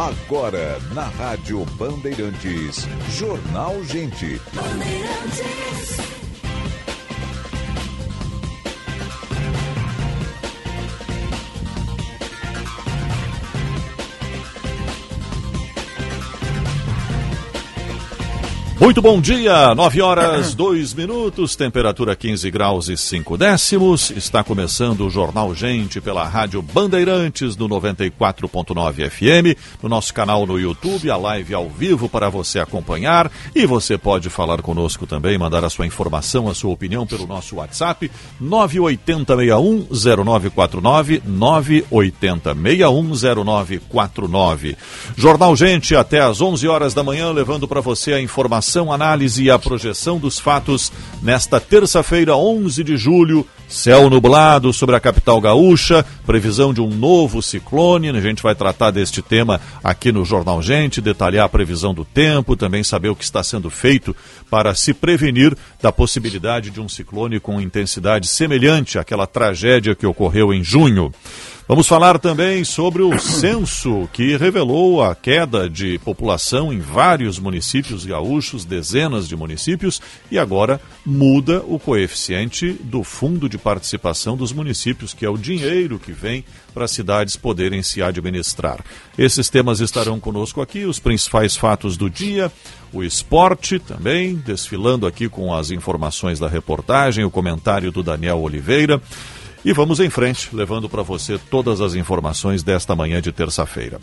Agora, na Rádio Bandeirantes, Jornal Gente. Bandeirantes. Muito bom dia, 9 horas 2 minutos, temperatura 15 graus e 5 décimos. Está começando o Jornal Gente pela Rádio Bandeirantes no 94.9 FM, no nosso canal no YouTube, a live ao vivo para você acompanhar. E você pode falar conosco também, mandar a sua informação, a sua opinião pelo nosso WhatsApp 980610949, 980610949. Jornal Gente até às 11 horas da manhã, levando para você a informação informação, análise e a projeção dos fatos nesta terça-feira, 11 de julho. Céu nublado sobre a capital gaúcha, previsão de um novo ciclone. A gente vai tratar deste tema aqui no Jornal Gente, detalhar a previsão do tempo, também saber o que está sendo feito para se prevenir da possibilidade de um ciclone com intensidade semelhante àquela tragédia que ocorreu em junho. Vamos falar também sobre o censo que revelou a queda de população em vários municípios gaúchos, dezenas de municípios, e agora muda o coeficiente do fundo de participação dos municípios, que é o dinheiro que vem para as cidades poderem se administrar. Esses temas estarão conosco aqui, os principais fatos do dia, o esporte também, desfilando aqui com as informações da reportagem, o comentário do Daniel Oliveira. E vamos em frente, levando para você todas as informações desta manhã de terça-feira.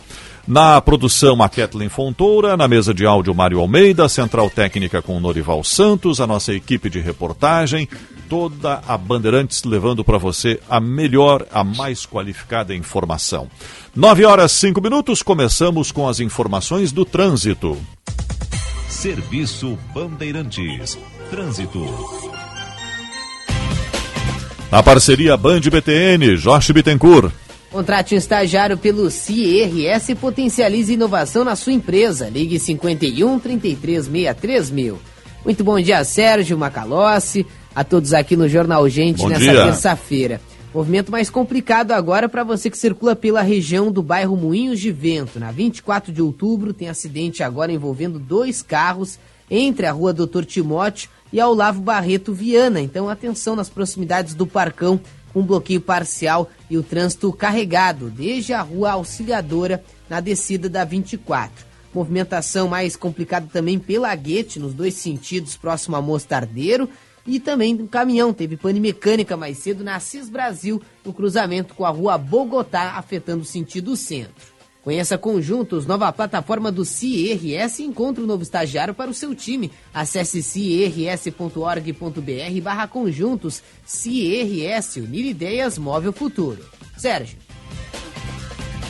Na produção, a Kathleen Fontoura, na mesa de áudio, Mário Almeida, central técnica com Norival Santos, a nossa equipe de reportagem, toda a Bandeirantes levando para você a melhor, a mais qualificada informação. Nove horas cinco minutos, começamos com as informações do trânsito. Serviço Bandeirantes. Trânsito. A parceria Band BTN, Jorge Bittencourt. Contrate um estagiário pelo CIRS e potencialize inovação na sua empresa. Ligue 51 33 63 mil. Muito bom dia, Sérgio Macalossi, a todos aqui no Jornal Gente bom nessa terça-feira. Movimento mais complicado agora para você que circula pela região do bairro Moinhos de Vento. Na 24 de outubro tem acidente agora envolvendo dois carros entre a rua Doutor Timóteo e ao Lavo Barreto Viana. Então, atenção nas proximidades do Parcão, com bloqueio parcial e o trânsito carregado, desde a Rua Auxiliadora na descida da 24. Movimentação mais complicada também pela Guete, nos dois sentidos, próximo a Mostardeiro. E também no caminhão, teve pane mecânica mais cedo na Cis Brasil, no cruzamento com a Rua Bogotá, afetando o sentido centro. Conheça Conjuntos, nova plataforma do CIRS e encontre um novo estagiário para o seu time. Acesse cirs.org.br barra conjuntos. CIRS, unir ideias, move o futuro. Sérgio.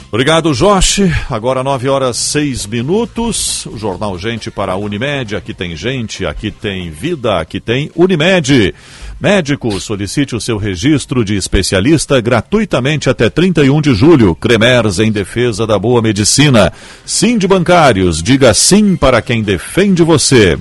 Obrigado, Jorge. Agora 9 horas 6 minutos. O Jornal Gente para a Unimed. Aqui tem gente, aqui tem vida, aqui tem Unimed. Médico, solicite o seu registro de especialista gratuitamente até 31 de julho. Cremers em defesa da boa medicina. Sim de bancários, diga sim para quem defende você.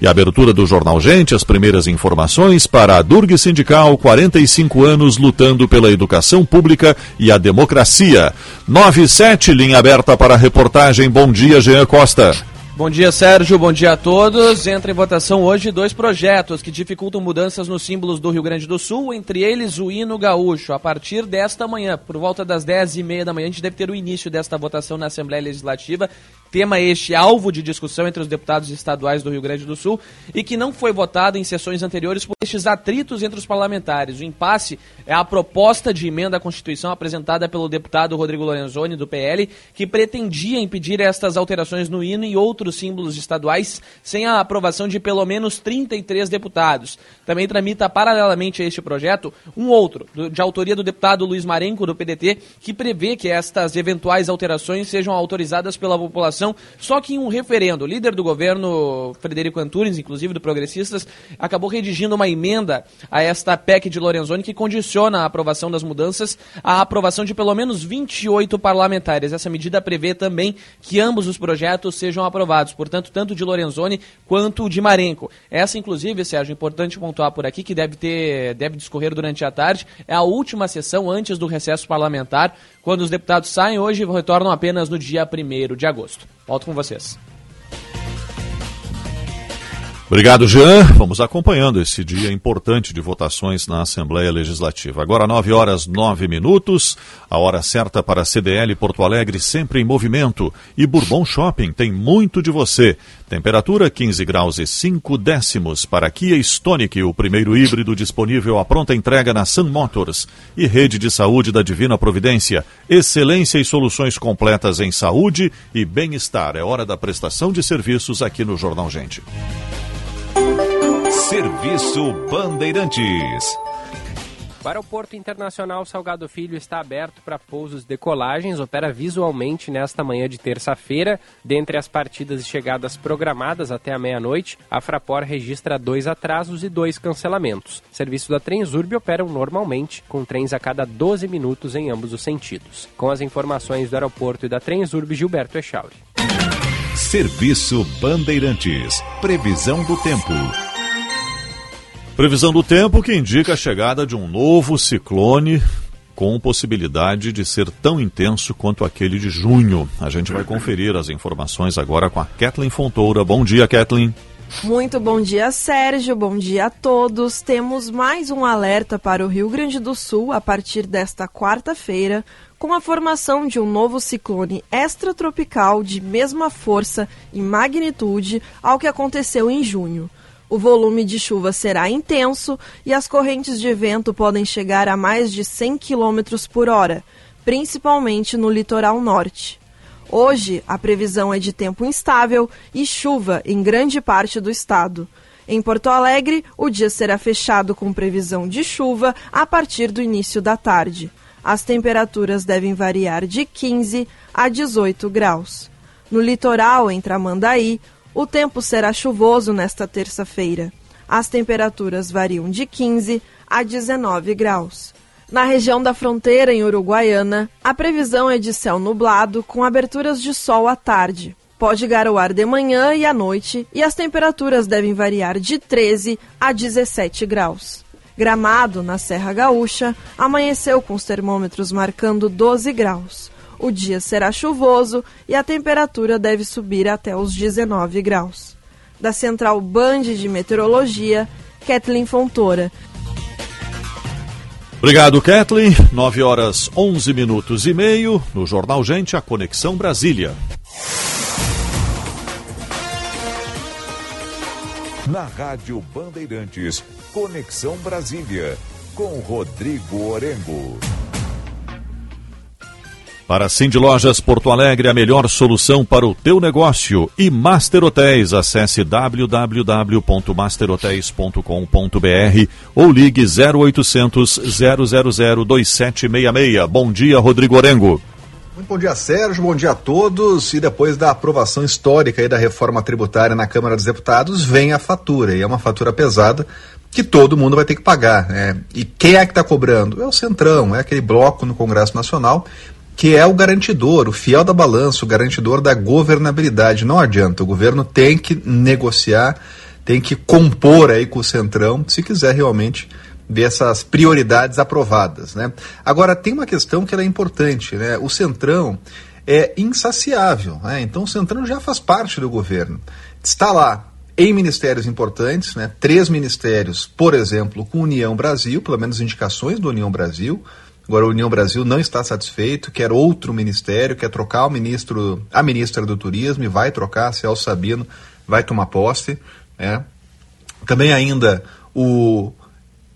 E a abertura do Jornal Gente, as primeiras informações para a Durg Sindical, 45 anos lutando pela educação pública e a democracia. 97, linha aberta para a reportagem. Bom dia, Jean Costa. Bom dia, Sérgio. Bom dia a todos. Entra em votação hoje dois projetos que dificultam mudanças nos símbolos do Rio Grande do Sul, entre eles o hino gaúcho. A partir desta manhã, por volta das 10 e meia da manhã, a gente deve ter o início desta votação na Assembleia Legislativa. Tema este alvo de discussão entre os deputados estaduais do Rio Grande do Sul e que não foi votado em sessões anteriores por estes atritos entre os parlamentares. O impasse é a proposta de emenda à Constituição apresentada pelo deputado Rodrigo Lorenzoni, do PL, que pretendia impedir estas alterações no hino e outros símbolos estaduais sem a aprovação de pelo menos 33 deputados. Também tramita paralelamente a este projeto um outro, de autoria do deputado Luiz Marenco, do PDT, que prevê que estas eventuais alterações sejam autorizadas pela população, só que em um referendo. O líder do governo, Frederico Antunes, inclusive do Progressistas, acabou redigindo uma emenda a esta PEC de Lorenzoni que condiciona a aprovação das mudanças à aprovação de pelo menos 28 parlamentares. Essa medida prevê também que ambos os projetos sejam aprovados portanto, tanto de Lorenzoni quanto de Marenco. Essa, inclusive, Sérgio, importante pontuar por aqui, que deve ter, deve discorrer durante a tarde, é a última sessão antes do recesso parlamentar, quando os deputados saem hoje e retornam apenas no dia 1 de agosto. Volto com vocês. Obrigado, Jean. Vamos acompanhando esse dia importante de votações na Assembleia Legislativa. Agora, 9 horas 9 minutos, a hora certa para a CDL Porto Alegre, sempre em movimento. E Bourbon Shopping tem muito de você. Temperatura 15 graus e 5 décimos para Kia Stonic, o primeiro híbrido disponível à pronta entrega na Sun Motors. E Rede de Saúde da Divina Providência. Excelência e soluções completas em saúde e bem-estar. É hora da prestação de serviços aqui no Jornal Gente. Serviço Bandeirantes. O Aeroporto Internacional Salgado Filho está aberto para pousos e decolagens, opera visualmente nesta manhã de terça-feira. Dentre as partidas e chegadas programadas até a meia-noite, a Fraport registra dois atrasos e dois cancelamentos. O serviço da Transurb operam normalmente, com trens a cada 12 minutos em ambos os sentidos. Com as informações do aeroporto e da Transurb, Gilberto Echauri. Serviço Bandeirantes. Previsão do tempo. Previsão do tempo que indica a chegada de um novo ciclone com possibilidade de ser tão intenso quanto aquele de junho. A gente vai conferir as informações agora com a Kathleen Fontoura. Bom dia, Kathleen. Muito bom dia, Sérgio. Bom dia a todos. Temos mais um alerta para o Rio Grande do Sul a partir desta quarta-feira, com a formação de um novo ciclone extratropical de mesma força e magnitude ao que aconteceu em junho. O volume de chuva será intenso e as correntes de vento podem chegar a mais de 100 km por hora, principalmente no litoral norte. Hoje, a previsão é de tempo instável e chuva em grande parte do estado. Em Porto Alegre, o dia será fechado com previsão de chuva a partir do início da tarde. As temperaturas devem variar de 15 a 18 graus. No litoral, em Tramandaí, o tempo será chuvoso nesta terça-feira. As temperaturas variam de 15 a 19 graus. Na região da fronteira, em Uruguaiana, a previsão é de céu nublado com aberturas de sol à tarde. Pode garoar de manhã e à noite e as temperaturas devem variar de 13 a 17 graus. Gramado, na Serra Gaúcha, amanheceu com os termômetros marcando 12 graus. O dia será chuvoso e a temperatura deve subir até os 19 graus. Da Central Band de Meteorologia, Kathleen Fontoura. Obrigado, Kathleen. 9 horas 11 minutos e meio. No Jornal Gente, a Conexão Brasília. Na Rádio Bandeirantes, Conexão Brasília, com Rodrigo Orengo. Para Cindy Lojas Porto Alegre, a melhor solução para o teu negócio. E Master Hotéis, acesse www.masterhotels.com.br ou ligue 0800 000 2766. Bom dia, Rodrigo Orengo. Muito bom dia, Sérgio. Bom dia a todos. E depois da aprovação histórica da reforma tributária na Câmara dos Deputados, vem a fatura. E é uma fatura pesada que todo mundo vai ter que pagar. Né? E quem é que está cobrando? É o Centrão, é aquele bloco no Congresso Nacional que é o garantidor, o fiel da balança, o garantidor da governabilidade. Não adianta, o governo tem que negociar, tem que compor aí com o Centrão, se quiser realmente ver essas prioridades aprovadas. Né? Agora, tem uma questão que é importante, né? o Centrão é insaciável, né? então o Centrão já faz parte do governo. Está lá em ministérios importantes, né? três ministérios, por exemplo, com União Brasil, pelo menos indicações do União Brasil, Agora a União Brasil não está satisfeito, quer outro ministério, quer trocar o ministro, a ministra do Turismo e vai trocar, Celso Sabino vai tomar posse. Né? Também ainda o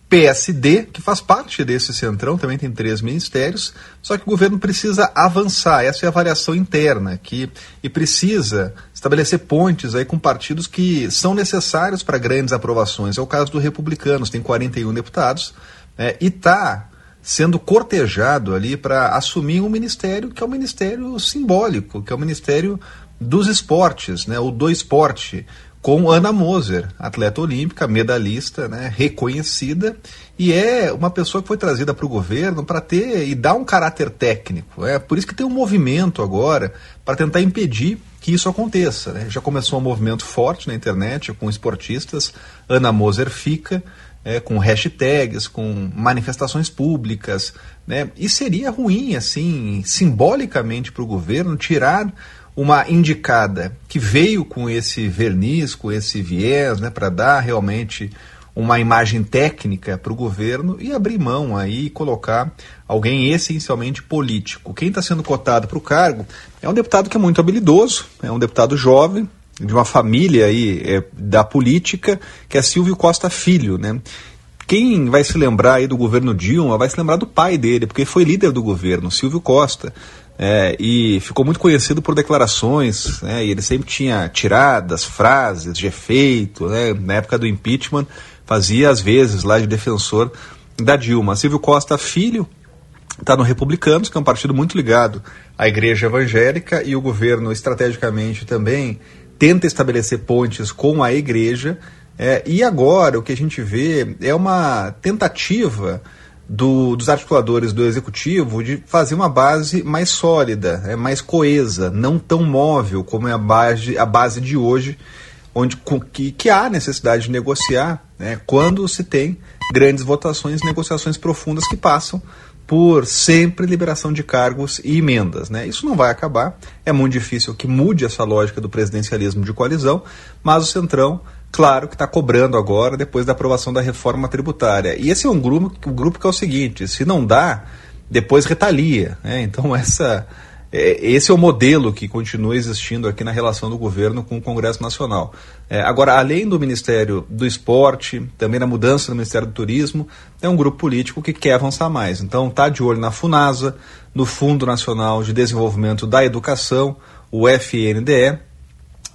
PSD, que faz parte desse centrão, também tem três ministérios, só que o governo precisa avançar, essa é a variação interna aqui, e precisa estabelecer pontes aí com partidos que são necessários para grandes aprovações. É o caso do Republicanos, tem 41 deputados, né, e está sendo cortejado ali para assumir um ministério que é um ministério simbólico, que é o Ministério dos Esportes, né, o do esporte, com Ana Moser, atleta olímpica, medalhista, né, reconhecida, e é uma pessoa que foi trazida para o governo para ter e dar um caráter técnico. É por isso que tem um movimento agora para tentar impedir que isso aconteça. Né? Já começou um movimento forte na internet com esportistas, Ana Moser fica, é, com hashtags, com manifestações públicas, né? E seria ruim, assim, simbolicamente para o governo tirar uma indicada que veio com esse verniz, com esse viés, né, para dar realmente uma imagem técnica para o governo e abrir mão aí e colocar alguém essencialmente político. Quem está sendo cotado para o cargo é um deputado que é muito habilidoso, é um deputado jovem, de uma família aí é, da política, que é Silvio Costa Filho, né? Quem vai se lembrar aí do governo Dilma vai se lembrar do pai dele, porque foi líder do governo, Silvio Costa. É, e ficou muito conhecido por declarações, né, e ele sempre tinha tiradas, frases de efeito, né, na época do impeachment, fazia às vezes lá de defensor da Dilma. Silvio Costa, filho, está no Republicanos, que é um partido muito ligado à igreja evangélica, e o governo estrategicamente também tenta estabelecer pontes com a igreja. É, e agora o que a gente vê é uma tentativa do, dos articuladores do executivo de fazer uma base mais sólida, é, mais coesa, não tão móvel como é a base, a base de hoje, onde que, que há necessidade de negociar né, quando se tem grandes votações, negociações profundas que passam por sempre liberação de cargos e emendas. Né? Isso não vai acabar, é muito difícil que mude essa lógica do presidencialismo de coalizão, mas o Centrão, claro que está cobrando agora, depois da aprovação da reforma tributária. E esse é um grupo, um grupo que é o seguinte: se não dá, depois retalia. Né? Então, essa esse é o modelo que continua existindo aqui na relação do governo com o Congresso Nacional. É, agora, além do Ministério do Esporte, também na mudança do Ministério do Turismo, é um grupo político que quer avançar mais. Então, está de olho na FUNASA, no Fundo Nacional de Desenvolvimento da Educação, o FNDE,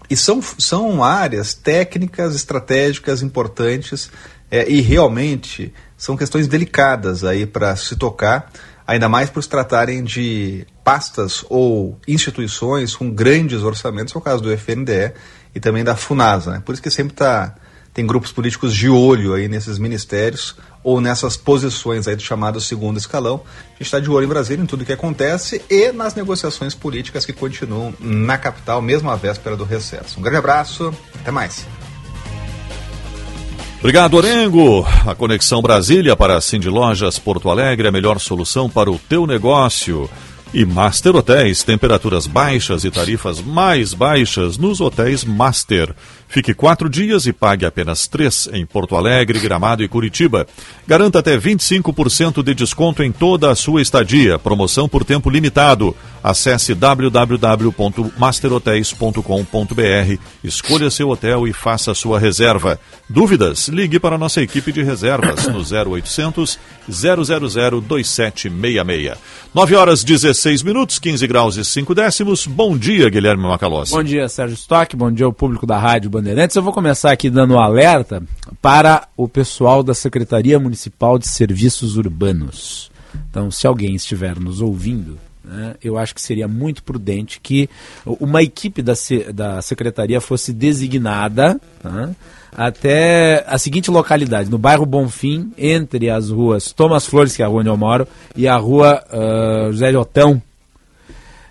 e são, são áreas técnicas, estratégicas importantes é, e realmente são questões delicadas aí para se tocar ainda mais por se tratarem de pastas ou instituições com grandes orçamentos, é o caso do FNDE e também da FUNASA. Né? Por isso que sempre tá, tem grupos políticos de olho aí nesses ministérios ou nessas posições aí do chamado segundo escalão. A gente está de olho em Brasília em tudo que acontece e nas negociações políticas que continuam na capital, mesmo à véspera do recesso. Um grande abraço, até mais. Obrigado, Orengo. A Conexão Brasília para a Cindy Lojas Porto Alegre, a melhor solução para o teu negócio. E Master Hotéis, temperaturas baixas e tarifas mais baixas nos hotéis Master. Fique quatro dias e pague apenas três em Porto Alegre, Gramado e Curitiba. Garanta até 25% de desconto em toda a sua estadia. Promoção por tempo limitado. Acesse www.masterhotels.com.br, escolha seu hotel e faça sua reserva. Dúvidas? Ligue para a nossa equipe de reservas no 0800 000 2766. 9 horas 16 minutos, 15 graus e 5 décimos. Bom dia, Guilherme Macalossi. Bom dia, Sérgio Stock. Bom dia ao público da Rádio Bandeirantes. Eu vou começar aqui dando um alerta para o pessoal da Secretaria Municipal de Serviços Urbanos. Então, se alguém estiver nos ouvindo, né, eu acho que seria muito prudente que uma equipe da, da secretaria fosse designada né, até a seguinte localidade, no bairro Bonfim, entre as ruas Thomas Flores, que é a rua onde eu moro, e a rua uh, José Lotão,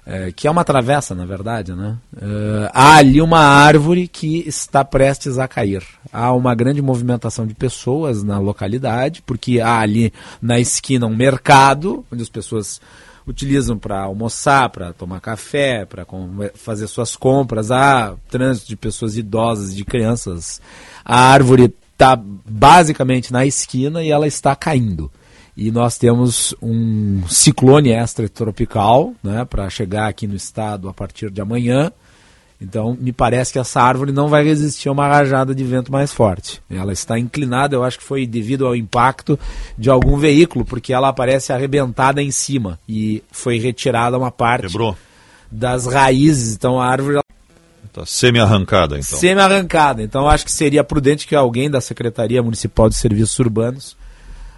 é, que é uma travessa, na verdade, né? Uh, há ali uma árvore que está prestes a cair. Há uma grande movimentação de pessoas na localidade, porque há ali na esquina um mercado, onde as pessoas utilizam para almoçar, para tomar café, para fazer suas compras. Há trânsito de pessoas idosas e de crianças. A árvore está basicamente na esquina e ela está caindo. E nós temos um ciclone extratropical né, para chegar aqui no estado a partir de amanhã. Então, me parece que essa árvore não vai resistir a uma rajada de vento mais forte. Ela está inclinada, eu acho que foi devido ao impacto de algum veículo, porque ela aparece arrebentada em cima e foi retirada uma parte Quebrou. das raízes. Então, a árvore Está semi-arrancada, então. Semi-arrancada. Então, acho que seria prudente que alguém da Secretaria Municipal de Serviços Urbanos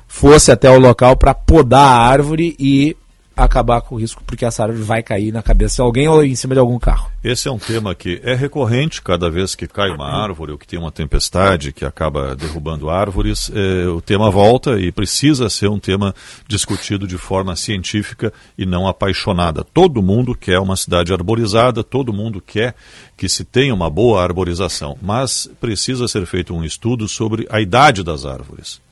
fosse até o local para podar a árvore e acabar com o risco, porque essa árvore vai cair na cabeça de alguém ou em cima de algum carro. Esse é um tema que é recorrente cada vez que cai uma árvore ou que tem uma tempestade que acaba derrubando árvores. É, o tema volta e precisa ser um tema discutido de forma científica e não apaixonada. Todo mundo quer uma cidade arborizada, todo mundo quer que se tenha uma boa arborização, mas precisa ser feito um estudo sobre a idade das árvores.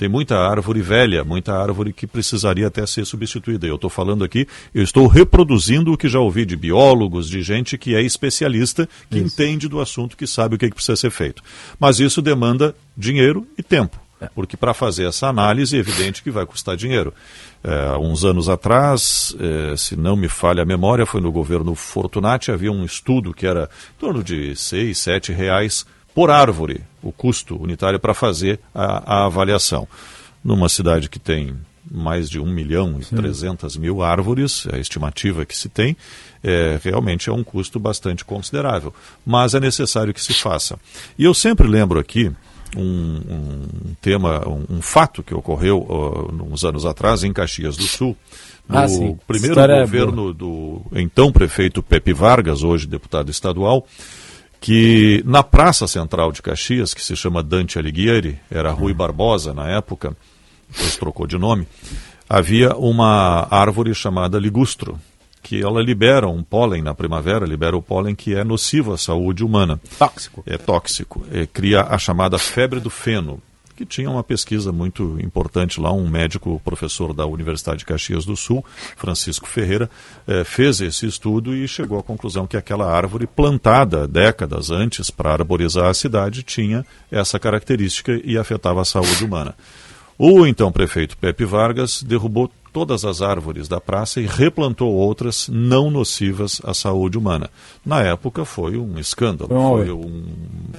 Tem muita árvore velha, muita árvore que precisaria até ser substituída. Eu estou falando aqui, eu estou reproduzindo o que já ouvi de biólogos, de gente que é especialista, que isso. entende do assunto, que sabe o que, é que precisa ser feito. Mas isso demanda dinheiro e tempo. É. Porque para fazer essa análise é evidente que vai custar dinheiro. É, uns anos atrás, é, se não me falha a memória, foi no governo Fortunati, havia um estudo que era em torno de 6, 7 reais por árvore o custo unitário para fazer a, a, avaliação. Numa cidade que tem mais de 1 milhão e 300 mil árvores, a estimativa que se tem, é, realmente é um custo bastante considerável. Mas é necessário que se faça. E eu sempre lembro aqui um, um tema, um, um, fato que ocorreu uh, uns anos atrás em Caxias do Sul, no ah, primeiro governo é do então prefeito Pepe Vargas, hoje deputado estadual, que na Praça Central de Caxias, que se chama Dante Alighieri, era Rui Barbosa na época, depois trocou de nome, havia uma árvore chamada ligustro, que ela libera um pólen na primavera, libera o pólen que é nocivo à saúde humana. Tóxico. É tóxico. É, cria a chamada febre do feno que tinha uma pesquisa muito importante lá, um médico professor da Universidade de Caxias do Sul, Francisco Ferreira, eh, fez esse estudo e chegou à conclusão que aquela árvore plantada décadas antes para arborizar a cidade tinha essa característica e afetava a saúde humana. O então prefeito Pepe Vargas derrubou todas as árvores da praça e replantou outras não nocivas à saúde humana. Na época foi um escândalo, foi um,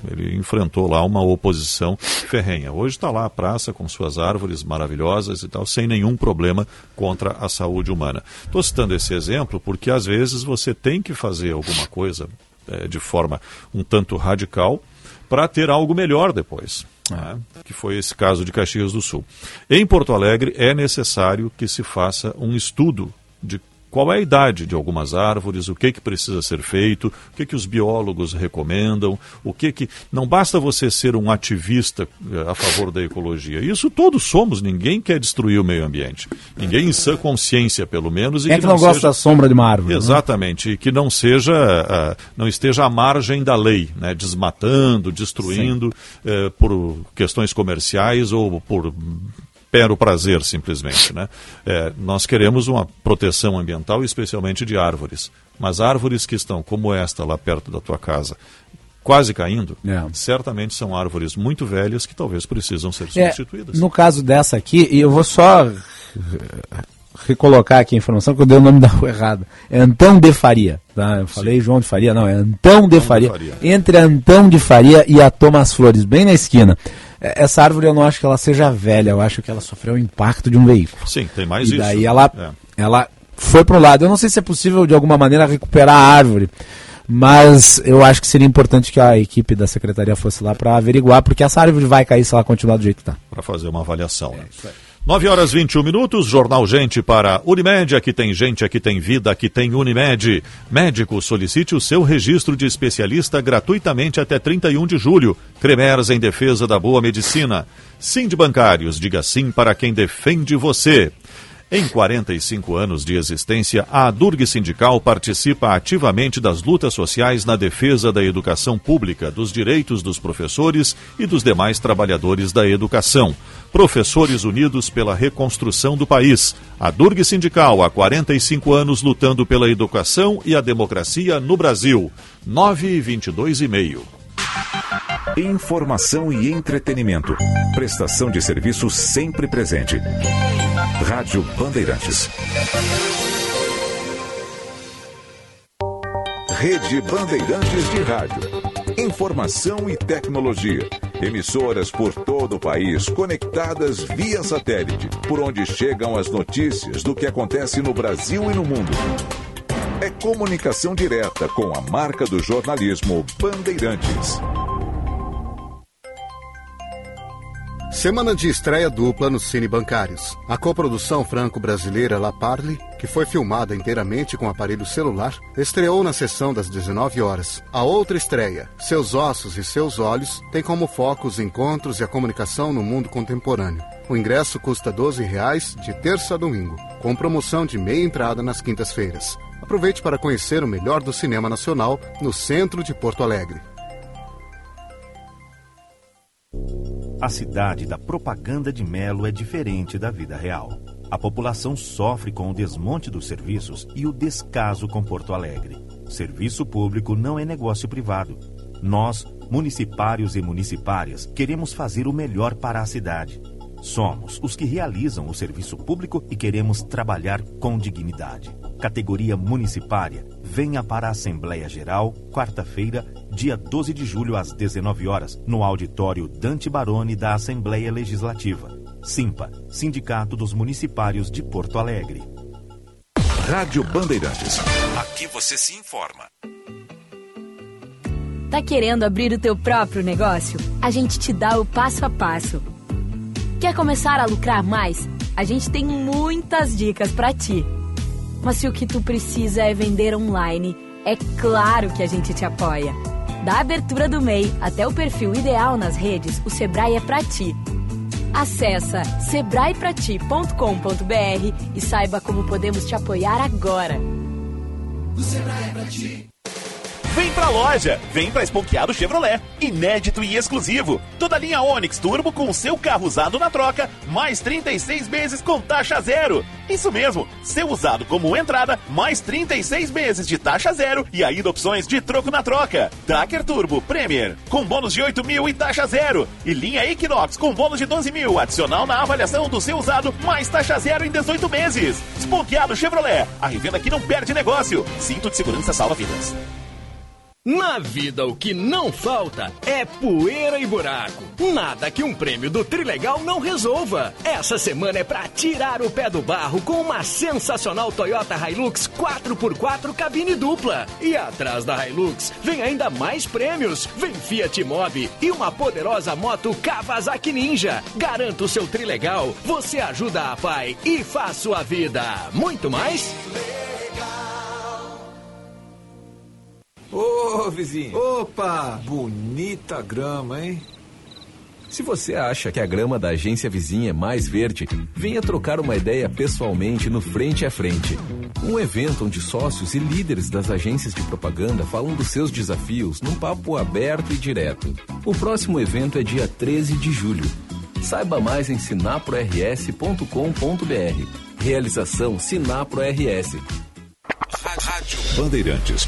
ele enfrentou lá uma oposição ferrenha. Hoje está lá a praça com suas árvores maravilhosas e tal, sem nenhum problema contra a saúde humana. Estou citando esse exemplo porque às vezes você tem que fazer alguma coisa é, de forma um tanto radical para ter algo melhor depois né, que foi esse caso de Caxias do Sul. Em Porto Alegre é necessário que se faça um estudo de qual é a idade de algumas árvores, o que, que precisa ser feito, o que, que os biólogos recomendam, o que que. Não basta você ser um ativista eh, a favor da ecologia. Isso todos somos, ninguém quer destruir o meio ambiente. Ninguém em sã consciência, pelo menos. E é que, não, não gosta seja... da sombra de uma árvore. Né? Exatamente, né? e que não seja, uh, não esteja à margem da lei, né? desmatando, destruindo uh, por questões comerciais ou por o prazer, simplesmente. Né? É, nós queremos uma proteção ambiental, especialmente de árvores. Mas árvores que estão, como esta lá perto da tua casa, quase caindo, é. certamente são árvores muito velhas que talvez precisam ser é, substituídas. É, no caso dessa aqui, e eu vou só recolocar aqui a informação, que eu dei o nome da rua errada. É Antão de Faria. Tá? Eu falei Sim. João de Faria, não, é Antão de, Antão Faria. de Faria. Entre Antão de Faria e a Thomas Flores, bem na esquina. É, essa árvore eu não acho que ela seja velha, eu acho que ela sofreu o impacto de um veículo. Sim, tem mais e isso. E daí ela, é. ela foi para o lado. Eu não sei se é possível de alguma maneira recuperar a árvore, mas eu acho que seria importante que a equipe da secretaria fosse lá para averiguar, porque essa árvore vai cair se ela continuar do jeito que está. Para fazer uma avaliação. É, né? isso aí. 9 horas 21 minutos, Jornal Gente para Unimed. Aqui tem gente, aqui tem vida, aqui tem Unimed. Médico, solicite o seu registro de especialista gratuitamente até 31 de julho. Cremers em defesa da boa medicina. Sim de bancários, diga sim para quem defende você. Em 45 anos de existência, a Durg Sindical participa ativamente das lutas sociais na defesa da educação pública, dos direitos dos professores e dos demais trabalhadores da educação. Professores Unidos pela Reconstrução do País. A Durg Sindical, há 45 anos lutando pela educação e a democracia no Brasil. 9 e 22 e meio. Informação e entretenimento. Prestação de serviço sempre presente. Rádio Bandeirantes. Rede Bandeirantes de Rádio. Informação e tecnologia. Emissoras por todo o país conectadas via satélite, por onde chegam as notícias do que acontece no Brasil e no mundo. É comunicação direta com a marca do jornalismo Bandeirantes. Semana de estreia dupla nos Cine Bancários. A coprodução franco-brasileira La Parle, que foi filmada inteiramente com aparelho celular, estreou na sessão das 19 horas. A outra estreia, Seus Ossos e Seus Olhos, tem como foco os encontros e a comunicação no mundo contemporâneo. O ingresso custa 12 reais de terça a domingo, com promoção de meia entrada nas quintas-feiras. Aproveite para conhecer o melhor do cinema nacional no centro de Porto Alegre. A cidade da propaganda de Melo é diferente da vida real. A população sofre com o desmonte dos serviços e o descaso com Porto Alegre. Serviço público não é negócio privado. Nós, municipários e municipárias, queremos fazer o melhor para a cidade. Somos os que realizam o serviço público e queremos trabalhar com dignidade. Categoria municipária, venha para a Assembleia Geral, quarta-feira, dia 12 de julho, às 19 horas, no auditório Dante Baroni da Assembleia Legislativa. Simpa, Sindicato dos Municipários de Porto Alegre. Rádio Bandeirantes. Aqui você se informa. Tá querendo abrir o teu próprio negócio? A gente te dá o passo a passo. Quer começar a lucrar mais? A gente tem muitas dicas para ti. Mas se o que tu precisa é vender online, é claro que a gente te apoia. Da abertura do MEI até o perfil ideal nas redes, o Sebrae é para ti. Acesse sebraeprati.com.br e saiba como podemos te apoiar agora. O Sebrae é pra ti. Vem pra loja, vem pra Esponqueado Chevrolet, inédito e exclusivo. Toda linha Onix Turbo com seu carro usado na troca, mais 36 meses com taxa zero. Isso mesmo, seu usado como entrada, mais 36 meses de taxa zero e ainda opções de troco na troca. Tracker Turbo Premier, com bônus de 8 mil e taxa zero. E linha Equinox com bônus de 12 mil, adicional na avaliação do seu usado, mais taxa zero em 18 meses. Esponqueado Chevrolet, a revenda que não perde negócio. Cinto de segurança salva vidas. Na vida, o que não falta é poeira e buraco. Nada que um prêmio do Trilegal não resolva. Essa semana é para tirar o pé do barro com uma sensacional Toyota Hilux 4x4 cabine dupla. E atrás da Hilux vem ainda mais prêmios. Vem Fiat Mobi e uma poderosa moto Kawasaki Ninja. Garanta o seu Trilegal, você ajuda a pai e faz sua vida. Muito mais? Ô, vizinho. Opa! Bonita grama, hein? Se você acha que a grama da agência vizinha é mais verde, venha trocar uma ideia pessoalmente no Frente a Frente. Um evento onde sócios e líderes das agências de propaganda falam dos seus desafios num papo aberto e direto. O próximo evento é dia 13 de julho. Saiba mais em sinaprors.com.br. Realização Sinapro RS. Rádio Bandeirantes.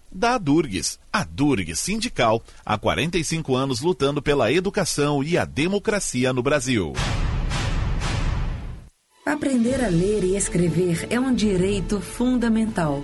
da Adurgues. A Durgues Sindical, há 45 anos lutando pela educação e a democracia no Brasil. Aprender a ler e escrever é um direito fundamental.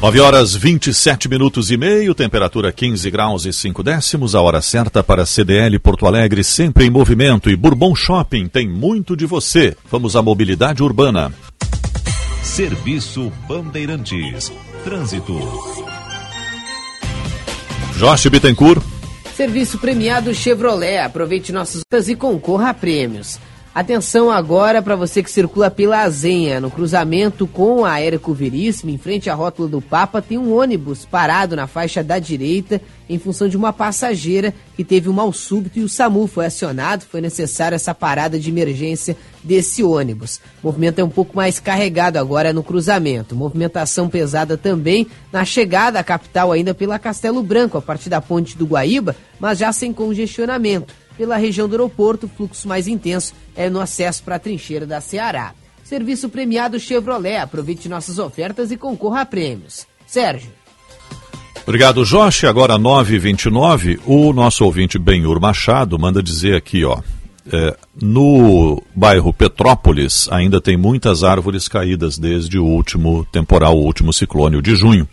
9 horas 27 minutos e meio, temperatura 15 graus e 5 décimos, a hora certa para CDL Porto Alegre, sempre em movimento. E Bourbon Shopping tem muito de você. Vamos à mobilidade urbana. Serviço Bandeirantes. Trânsito. Jorge Bittencourt. Serviço premiado Chevrolet. Aproveite nossas e concorra a prêmios. Atenção agora para você que circula pela Azenha, no cruzamento com a Érico Veríssimo, em frente à rótula do Papa, tem um ônibus parado na faixa da direita em função de uma passageira que teve um mal súbito e o SAMU foi acionado, foi necessário essa parada de emergência desse ônibus. O movimento é um pouco mais carregado agora no cruzamento. Movimentação pesada também na chegada à capital ainda pela Castelo Branco, a partir da ponte do Guaíba, mas já sem congestionamento pela região do aeroporto, o fluxo mais intenso é no acesso para a trincheira da Ceará. Serviço premiado Chevrolet. Aproveite nossas ofertas e concorra a prêmios. Sérgio. Obrigado, Jorge. Agora 9h29, o nosso ouvinte Benhur Machado manda dizer aqui, ó. É, no bairro Petrópolis ainda tem muitas árvores caídas desde o último temporal, o último ciclone de junho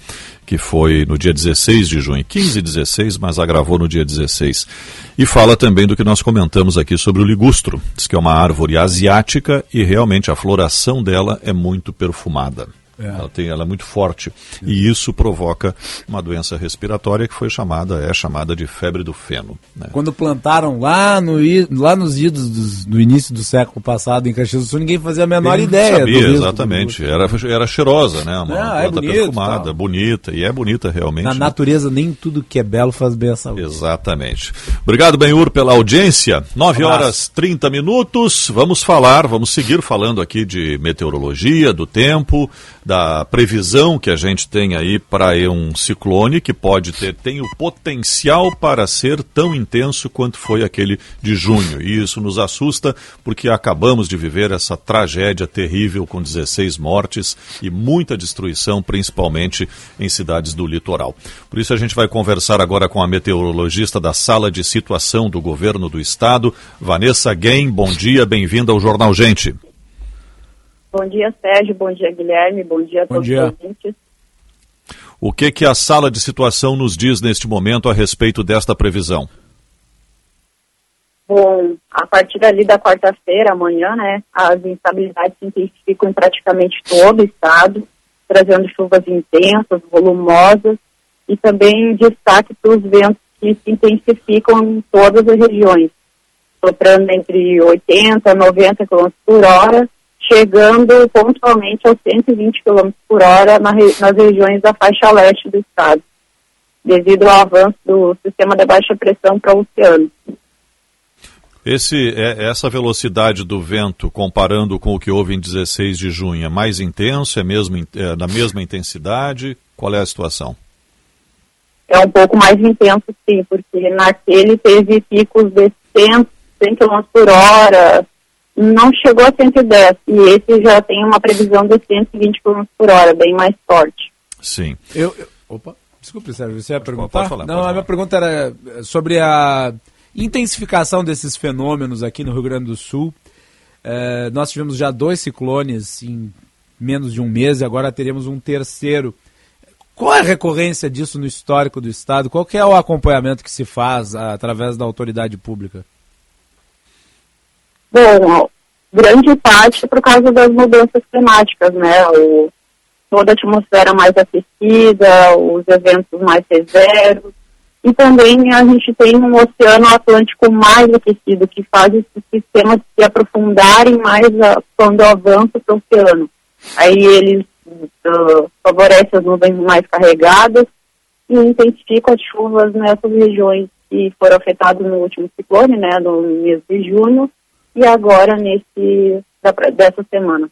que foi no dia 16 de junho, 15 e 16, mas agravou no dia 16. E fala também do que nós comentamos aqui sobre o ligustro. Diz que é uma árvore asiática e realmente a floração dela é muito perfumada. É. Ela, tem, ela é muito forte. E isso provoca uma doença respiratória que foi chamada, é chamada de febre do feno. Né? Quando plantaram lá, no, lá nos idos dos, do início do século passado em Caxias do Sul, ninguém fazia a menor ideia. Sabia, exatamente. Era, era cheirosa, né? Uma é planta bonito, perfumada, tal. bonita. E é bonita realmente. Na né? natureza, nem tudo que é belo faz bem à saúde. Exatamente. Obrigado, Benhur, pela audiência. 9 Abraço. horas 30 minutos. Vamos falar, vamos seguir falando aqui de meteorologia, do tempo, da previsão que a gente tem aí para um ciclone que pode ter, tem o potencial para ser tão intenso quanto foi aquele de junho. E isso nos assusta porque acabamos de viver essa tragédia terrível com 16 mortes e muita destruição, principalmente em cidades do litoral. Por isso a gente vai conversar agora com a meteorologista da sala de situação do governo do estado, Vanessa Guem. Bom dia, bem-vinda ao Jornal Gente. Bom dia, Sérgio. Bom dia, Guilherme. Bom dia a Bom todos dia. os ouvintes. O que que a sala de situação nos diz neste momento a respeito desta previsão? Bom, a partir ali da quarta-feira, amanhã, né, as instabilidades se intensificam em praticamente todo o estado, trazendo chuvas intensas, volumosas e também destaque para os ventos que se intensificam em todas as regiões, soprando entre 80 e 90 km por hora, chegando pontualmente aos 120 km por hora na nas regiões da faixa leste do estado, devido ao avanço do sistema de baixa pressão para o oceano. Esse, é, essa velocidade do vento, comparando com o que houve em 16 de junho, é mais intenso? É, mesmo, é da mesma intensidade? Qual é a situação? É um pouco mais intenso, sim, porque naquele teve picos de 100, 100 km por hora, não chegou a 110, e esse já tem uma previsão de 120 km por hora, bem mais forte. Sim. Eu, eu- opa, desculpe, Sérgio, você ia perguntar? pode falar, Não, pode a minha pergunta era eh, sobre a intensificação desses fenômenos aqui no Rio Grande do Sul. Eh, nós tivemos já dois ciclones em menos de um mês e agora teremos um terceiro. Qual é a recorrência disso no histórico do Estado? Qual que é o acompanhamento que se faz através da autoridade pública? Bom, grande parte por causa das mudanças climáticas, né? O, toda a atmosfera mais aquecida, os eventos mais severos. E também a gente tem um oceano Atlântico mais aquecido, que faz esse sistema se aprofundarem mais a, quando avança para o oceano. Aí eles uh, favorecem as nuvens mais carregadas e intensificam as chuvas nessas regiões que foram afetadas no último ciclone, né, no mês de junho, e agora nesse da- dessa semana.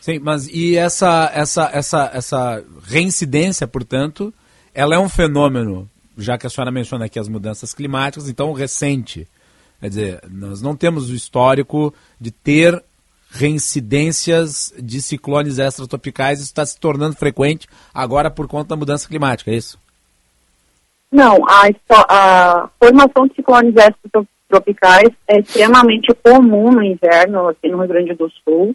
Sim, mas e essa, essa, essa, essa reincidência, portanto, ela é um fenômeno, já que a senhora menciona aqui as mudanças climáticas, então recente. Quer dizer, nós não temos o histórico de ter reincidências de ciclones extratropicais, isso está se tornando frequente agora por conta da mudança climática, é isso? Não, a, a formação de ciclones extratropicais é extremamente comum no inverno aqui no Rio Grande do Sul.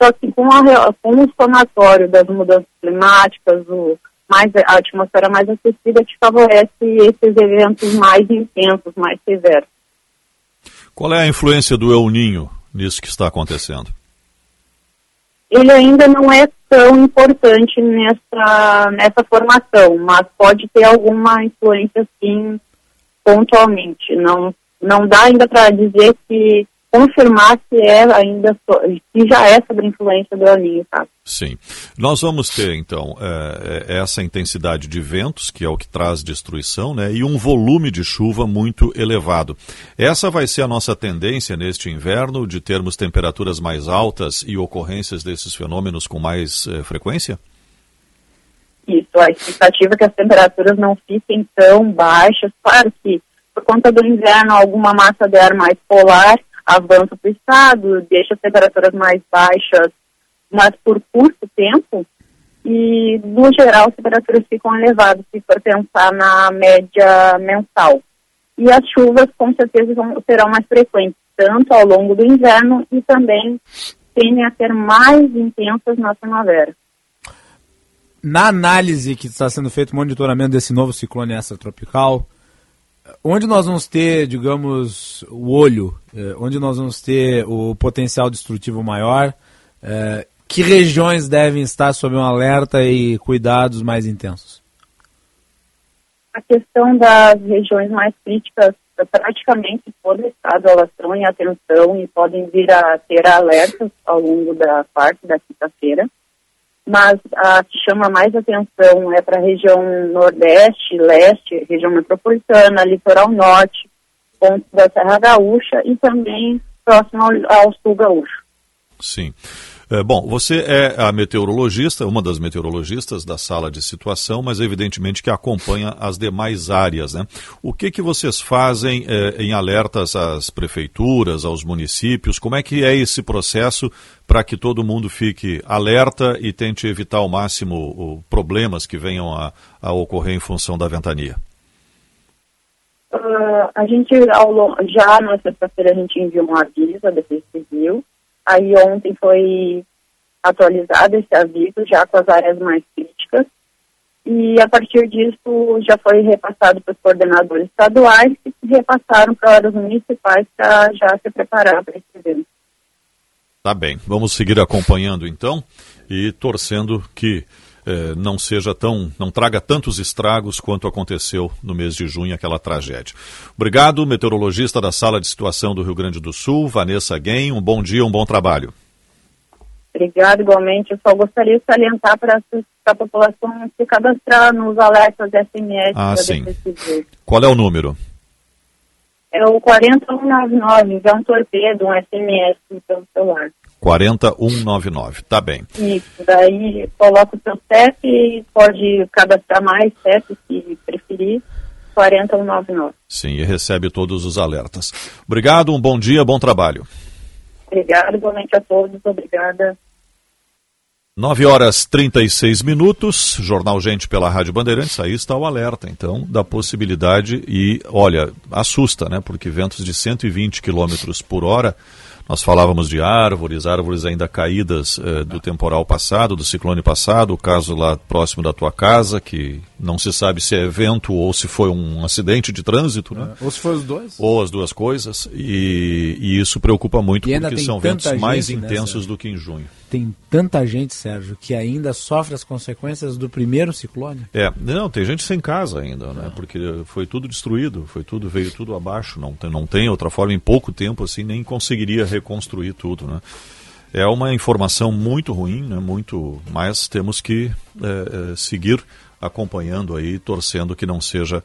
Só que com, a, com o somatório das mudanças climáticas, o, mais, a atmosfera mais aquecida te favorece esses eventos mais intensos, mais severos. Qual é a influência do El Ninho nisso que está acontecendo? Ele ainda não é tão importante nessa, nessa formação, mas pode ter alguma influência sim pontualmente. Não, não dá ainda para dizer que confirmar que é ainda que já é sobre influência do aninho, tá? Sim. Nós vamos ter, então, é, é, essa intensidade de ventos, que é o que traz destruição, né, e um volume de chuva muito elevado. Essa vai ser a nossa tendência neste inverno, de termos temperaturas mais altas e ocorrências desses fenômenos com mais eh, frequência? Isso, a expectativa é que as temperaturas não fiquem tão baixas. Claro que, por conta do inverno, alguma massa de ar mais polar avança para o estado, deixa as temperaturas mais baixas, mas por curto tempo. E, no geral, as temperaturas ficam elevadas, se for pensar na média mensal. E as chuvas, com certeza, vão, serão mais frequentes, tanto ao longo do inverno e também tendem a ser mais intensas na primavera. Na análise que está sendo feito, monitoramento desse novo ciclone extratropical, onde nós vamos ter, digamos, o olho, eh, onde nós vamos ter o potencial destrutivo maior, eh, que regiões devem estar sob um alerta e cuidados mais intensos? A questão das regiões mais críticas, praticamente todo o estado elas estão em atenção e podem vir a ter alertas ao longo da parte da quinta-feira. Mas a que chama mais atenção é para a região nordeste, leste, região metropolitana, litoral norte, pontos da Serra Gaúcha e também próximo ao, ao sul gaúcho. Sim. É, bom, você é a meteorologista, uma das meteorologistas da sala de situação, mas evidentemente que acompanha as demais áreas. Né? O que, que vocês fazem é, em alertas às prefeituras, aos municípios? Como é que é esse processo para que todo mundo fique alerta e tente evitar ao máximo problemas que venham a, a ocorrer em função da ventania? Uh, a gente, ao, já na sexta-feira, a gente enviou um aviso à Defesa Civil. Aí ontem foi atualizado esse aviso, já com as áreas mais críticas. E a partir disso já foi repassado para os coordenadores estaduais que repassaram para os municipais para já se preparar para esse evento. Tá bem, vamos seguir acompanhando então e torcendo que eh, não seja tão, não traga tantos estragos quanto aconteceu no mês de junho, aquela tragédia. Obrigado, meteorologista da Sala de Situação do Rio Grande do Sul, Vanessa Guem, um bom dia, um bom trabalho. Obrigada, igualmente. Eu só gostaria de salientar para a população se cadastrar nos alertas SMS Ah, sim. Qual é o número? É o 40199, é um torpedo, um SMS no seu celular. 40199, tá bem. Isso, daí coloca o seu CEP e pode cadastrar mais CEP se preferir, 40199. Sim, e recebe todos os alertas. Obrigado, um bom dia, bom trabalho. Obrigada, igualmente a todos, obrigada. 9 horas 36 minutos, Jornal Gente pela Rádio Bandeirantes, aí está o alerta, então, da possibilidade e, olha, assusta, né, porque ventos de 120 km por hora, nós falávamos de árvores, árvores ainda caídas eh, do temporal passado, do ciclone passado, o caso lá próximo da tua casa, que não se sabe se é vento ou se foi um acidente de trânsito, né? Ou se for os dois. Ou as duas coisas, e, e isso preocupa muito, E porque são ventos mais né, intensos Sérgio? do que em junho. Tem tanta gente, Sérgio, que ainda sofre as consequências do primeiro ciclone. É, não, tem gente sem casa ainda, né? Porque foi tudo destruído, foi tudo, veio tudo abaixo, não tem, não tem outra forma, em pouco tempo assim, nem conseguiria reconstruir tudo, né? É uma informação muito ruim, né? Muito, mas temos que é, é, seguir acompanhando aí, torcendo que não seja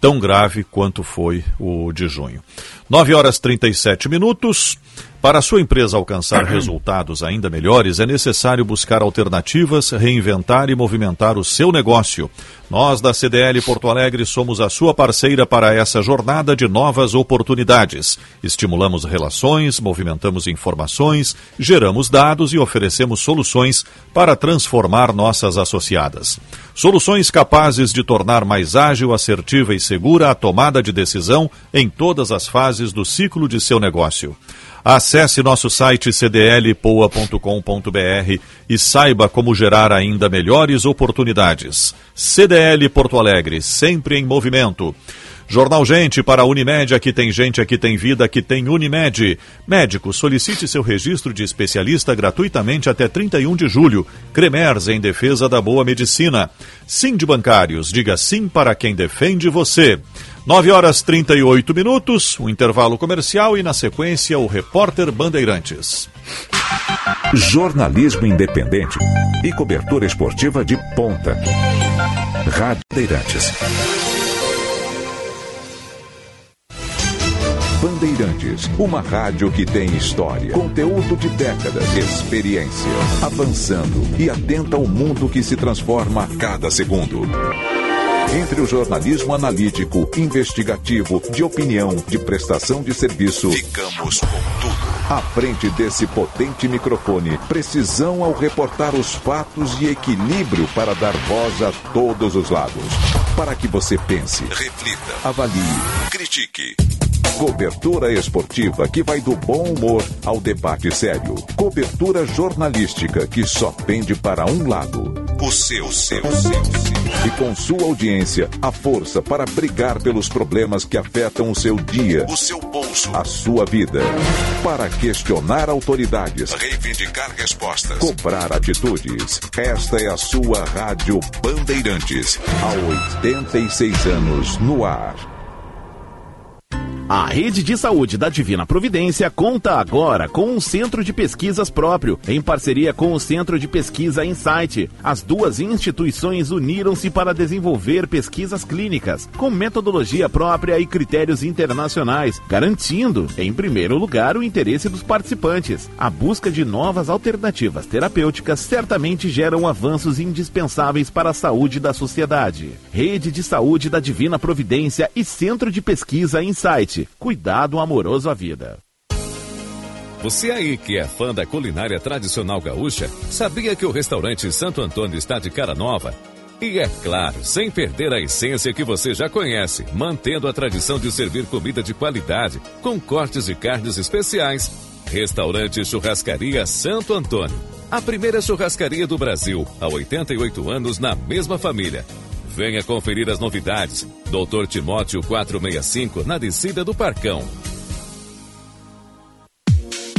tão grave quanto foi o de junho. 9 horas 37 minutos. Para a sua empresa alcançar resultados ainda melhores, é necessário buscar alternativas, reinventar e movimentar o seu negócio. Nós, da CDL Porto Alegre, somos a sua parceira para essa jornada de novas oportunidades. Estimulamos relações, movimentamos informações, geramos dados e oferecemos soluções para transformar nossas associadas. Soluções capazes de tornar mais ágil, assertiva e segura a tomada de decisão em todas as fases do ciclo de seu negócio. Acesse nosso site cdlpoa.com.br e saiba como gerar ainda melhores oportunidades. CDL Porto Alegre, sempre em movimento. Jornal Gente para Unimed, aqui tem gente, aqui tem vida, aqui tem Unimed. Médico, solicite seu registro de especialista gratuitamente até 31 de julho. Cremers em defesa da boa medicina. Sim de bancários, diga sim para quem defende você. 9 horas 38 minutos, o intervalo comercial e na sequência o repórter Bandeirantes. Jornalismo independente e cobertura esportiva de ponta. Rádio Bandeirantes. Bandeirantes, uma rádio que tem história, conteúdo de décadas, experiência, avançando e atenta ao mundo que se transforma a cada segundo. Entre o jornalismo analítico, investigativo, de opinião, de prestação de serviço, ficamos com tudo. À frente desse potente microfone, precisão ao reportar os fatos e equilíbrio para dar voz a todos os lados. Para que você pense, reflita, avalie, critique. Cobertura esportiva que vai do bom humor ao debate sério. Cobertura jornalística que só pende para um lado. O seu, seu, seu, seu. E com sua audiência, a força para brigar pelos problemas que afetam o seu dia, o seu bolso, a sua vida. Para questionar autoridades, reivindicar respostas, cobrar atitudes. Esta é a sua Rádio Bandeirantes. Há 86 anos no ar. A rede de saúde da Divina Providência conta agora com um centro de pesquisas próprio, em parceria com o Centro de Pesquisa Insight. As duas instituições uniram-se para desenvolver pesquisas clínicas com metodologia própria e critérios internacionais, garantindo, em primeiro lugar, o interesse dos participantes. A busca de novas alternativas terapêuticas certamente geram avanços indispensáveis para a saúde da sociedade. Rede de Saúde da Divina Providência e Centro de Pesquisa Insight cuidado amoroso à vida. Você aí que é fã da culinária tradicional gaúcha, sabia que o restaurante Santo Antônio está de cara nova? E é claro, sem perder a essência que você já conhece, mantendo a tradição de servir comida de qualidade, com cortes de carnes especiais. Restaurante Churrascaria Santo Antônio. A primeira churrascaria do Brasil, há 88 anos na mesma família. Venha conferir as novidades. Doutor Timóteo 465, na descida do Parcão.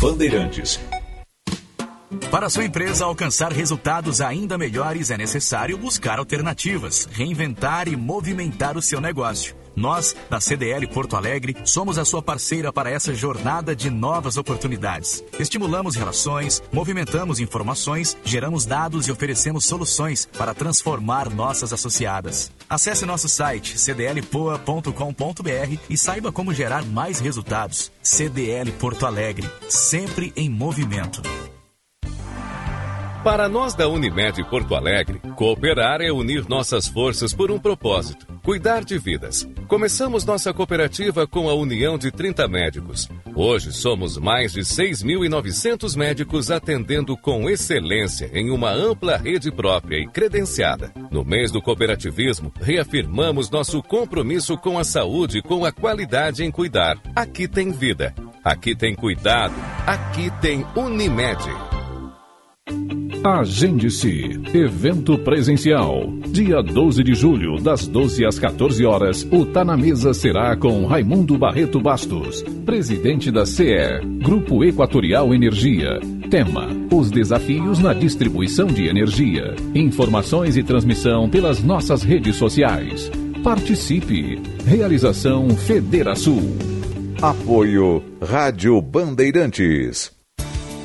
Bandeirantes. Para sua empresa alcançar resultados ainda melhores, é necessário buscar alternativas, reinventar e movimentar o seu negócio. Nós, da CDL Porto Alegre, somos a sua parceira para essa jornada de novas oportunidades. Estimulamos relações, movimentamos informações, geramos dados e oferecemos soluções para transformar nossas associadas. Acesse nosso site cdlpoa.com.br e saiba como gerar mais resultados. CDL Porto Alegre, sempre em movimento. Para nós da Unimed Porto Alegre, cooperar é unir nossas forças por um propósito: cuidar de vidas. Começamos nossa cooperativa com a união de 30 médicos. Hoje somos mais de 6.900 médicos atendendo com excelência em uma ampla rede própria e credenciada. No mês do cooperativismo, reafirmamos nosso compromisso com a saúde e com a qualidade em cuidar. Aqui tem vida, aqui tem cuidado, aqui tem Unimed. Agende-se. Evento presencial. Dia 12 de julho, das 12 às 14 horas, o Tá na Mesa será com Raimundo Barreto Bastos, presidente da CE, Grupo Equatorial Energia. Tema: Os desafios na distribuição de energia. Informações e transmissão pelas nossas redes sociais. Participe. Realização Federação. Apoio Rádio Bandeirantes.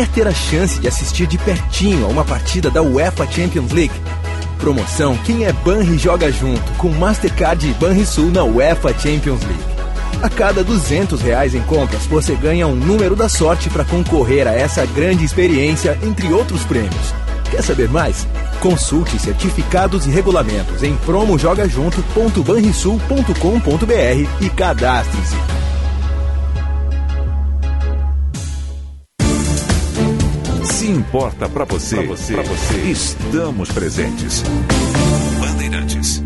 Quer ter a chance de assistir de pertinho a uma partida da UEFA Champions League? promoção quem é Banri joga junto com Mastercard e Banrisul na UEFA Champions League. A cada 200 reais em compras, você ganha um número da sorte para concorrer a essa grande experiência, entre outros prêmios. Quer saber mais? Consulte certificados e regulamentos em promojogajunto.banrisul.com.br e cadastre-se. Se importa para você, pra você, pra você, estamos presentes. Bandeirantes.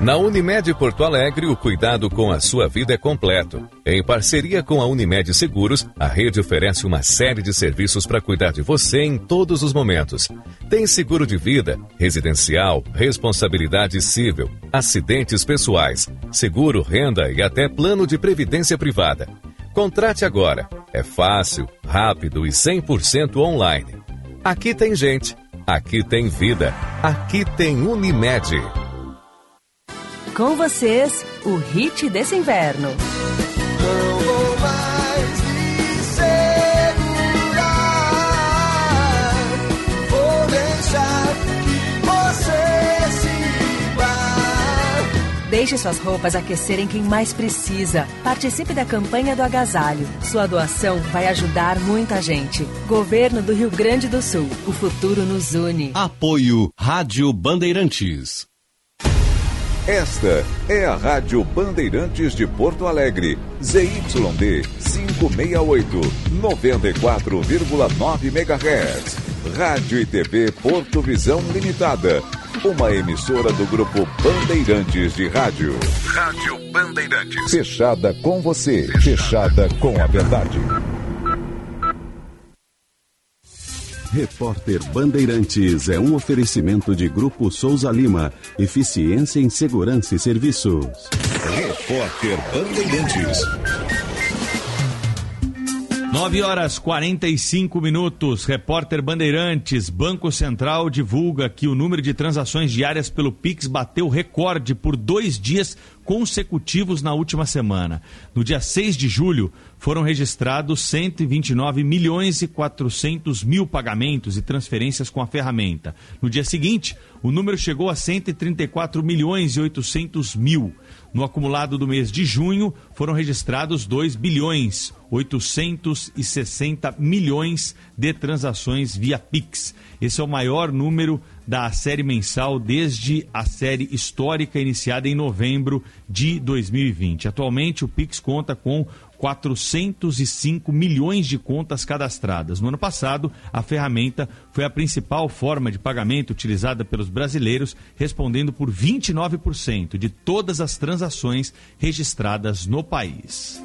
Na Unimed Porto Alegre, o cuidado com a sua vida é completo. Em parceria com a Unimed Seguros, a rede oferece uma série de serviços para cuidar de você em todos os momentos. Tem seguro de vida, residencial, responsabilidade civil, acidentes pessoais, seguro renda e até plano de previdência privada. Contrate agora. É fácil, rápido e 100% online. Aqui tem gente. Aqui tem vida. Aqui tem Unimed. Com vocês, o hit desse inverno. Deixe suas roupas aquecerem quem mais precisa. Participe da campanha do agasalho. Sua doação vai ajudar muita gente. Governo do Rio Grande do Sul. O futuro nos une. Apoio Rádio Bandeirantes. Esta é a Rádio Bandeirantes de Porto Alegre, ZYD 568, 94,9 MHz. Rádio e TV Porto Visão Limitada, uma emissora do grupo Bandeirantes de Rádio. Rádio Bandeirantes. Fechada com você, fechada com a verdade. Repórter Bandeirantes é um oferecimento de Grupo Souza Lima. Eficiência em Segurança e Serviços. Repórter Bandeirantes. 9 horas 45 minutos. Repórter Bandeirantes, Banco Central divulga que o número de transações diárias pelo Pix bateu recorde por dois dias consecutivos na última semana. No dia 6 de julho, foram registrados 129 milhões e 400 mil pagamentos e transferências com a ferramenta. No dia seguinte, o número chegou a 134 milhões e 800 mil. No acumulado do mês de junho, foram registrados 2 bilhões 860 milhões de transações via Pix. Esse é o maior número da série mensal desde a série histórica iniciada em novembro de 2020. Atualmente, o Pix conta com 405 milhões de contas cadastradas. No ano passado, a ferramenta foi a principal forma de pagamento utilizada pelos brasileiros, respondendo por 29% de todas as transações registradas no país.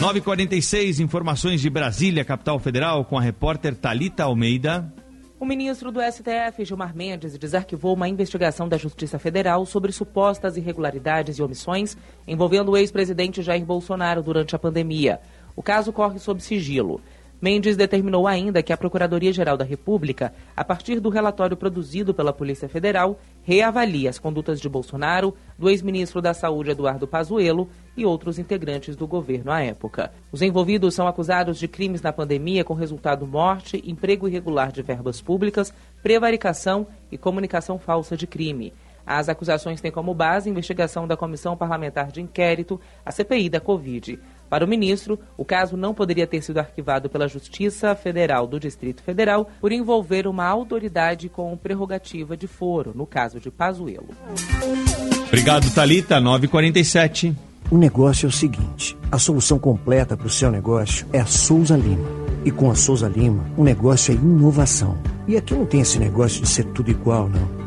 946, informações de Brasília, capital federal, com a repórter Talita Almeida. O ministro do STF, Gilmar Mendes, desarquivou uma investigação da Justiça Federal sobre supostas irregularidades e omissões envolvendo o ex-presidente Jair Bolsonaro durante a pandemia. O caso corre sob sigilo. Mendes determinou ainda que a Procuradoria-Geral da República, a partir do relatório produzido pela Polícia Federal, reavalie as condutas de Bolsonaro, do ex-ministro da Saúde Eduardo Pazuello e outros integrantes do governo à época. Os envolvidos são acusados de crimes na pandemia com resultado morte, emprego irregular de verbas públicas, prevaricação e comunicação falsa de crime. As acusações têm como base a investigação da Comissão Parlamentar de Inquérito, a CPI da Covid. Para o ministro, o caso não poderia ter sido arquivado pela Justiça Federal do Distrito Federal por envolver uma autoridade com prerrogativa de foro, no caso de Pazuello. Obrigado, Talita. 947. O negócio é o seguinte: a solução completa para o seu negócio é a Souza Lima. E com a Souza Lima, o negócio é inovação. E aqui não tem esse negócio de ser tudo igual, não.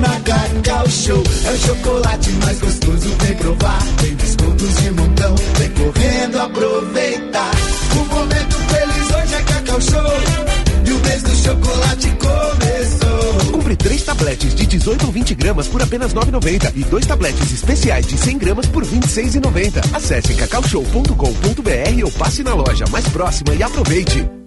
na Cacau Show. É o chocolate mais gostoso, vem provar. Tem descontos de montão, vem correndo aproveitar. O momento feliz hoje é Cacau Show. E o mês do chocolate começou. Compre três tabletes de 18 ou 20 gramas por apenas 9,90 e dois tabletes especiais de 100 gramas por 26,90. Acesse cacaushow.com.br ou passe na loja mais próxima e aproveite.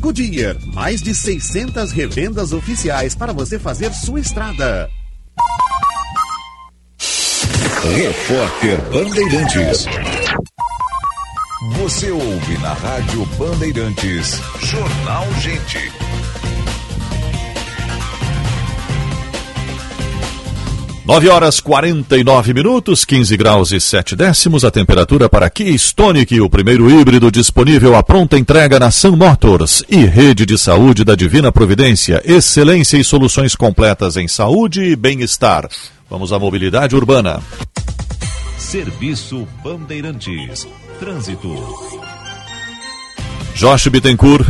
Goodyear, mais de 600 revendas oficiais para você fazer sua estrada. Repórter Bandeirantes. Você ouve na Rádio Bandeirantes. Jornal Gente. Nove horas 49 minutos, 15 graus e 7 décimos, a temperatura para Kia Stonic, o primeiro híbrido disponível à pronta entrega na Sun Motors e Rede de Saúde da Divina Providência, excelência e soluções completas em saúde e bem-estar. Vamos à mobilidade urbana. Serviço Bandeirantes. Trânsito. Josh Bittencourt.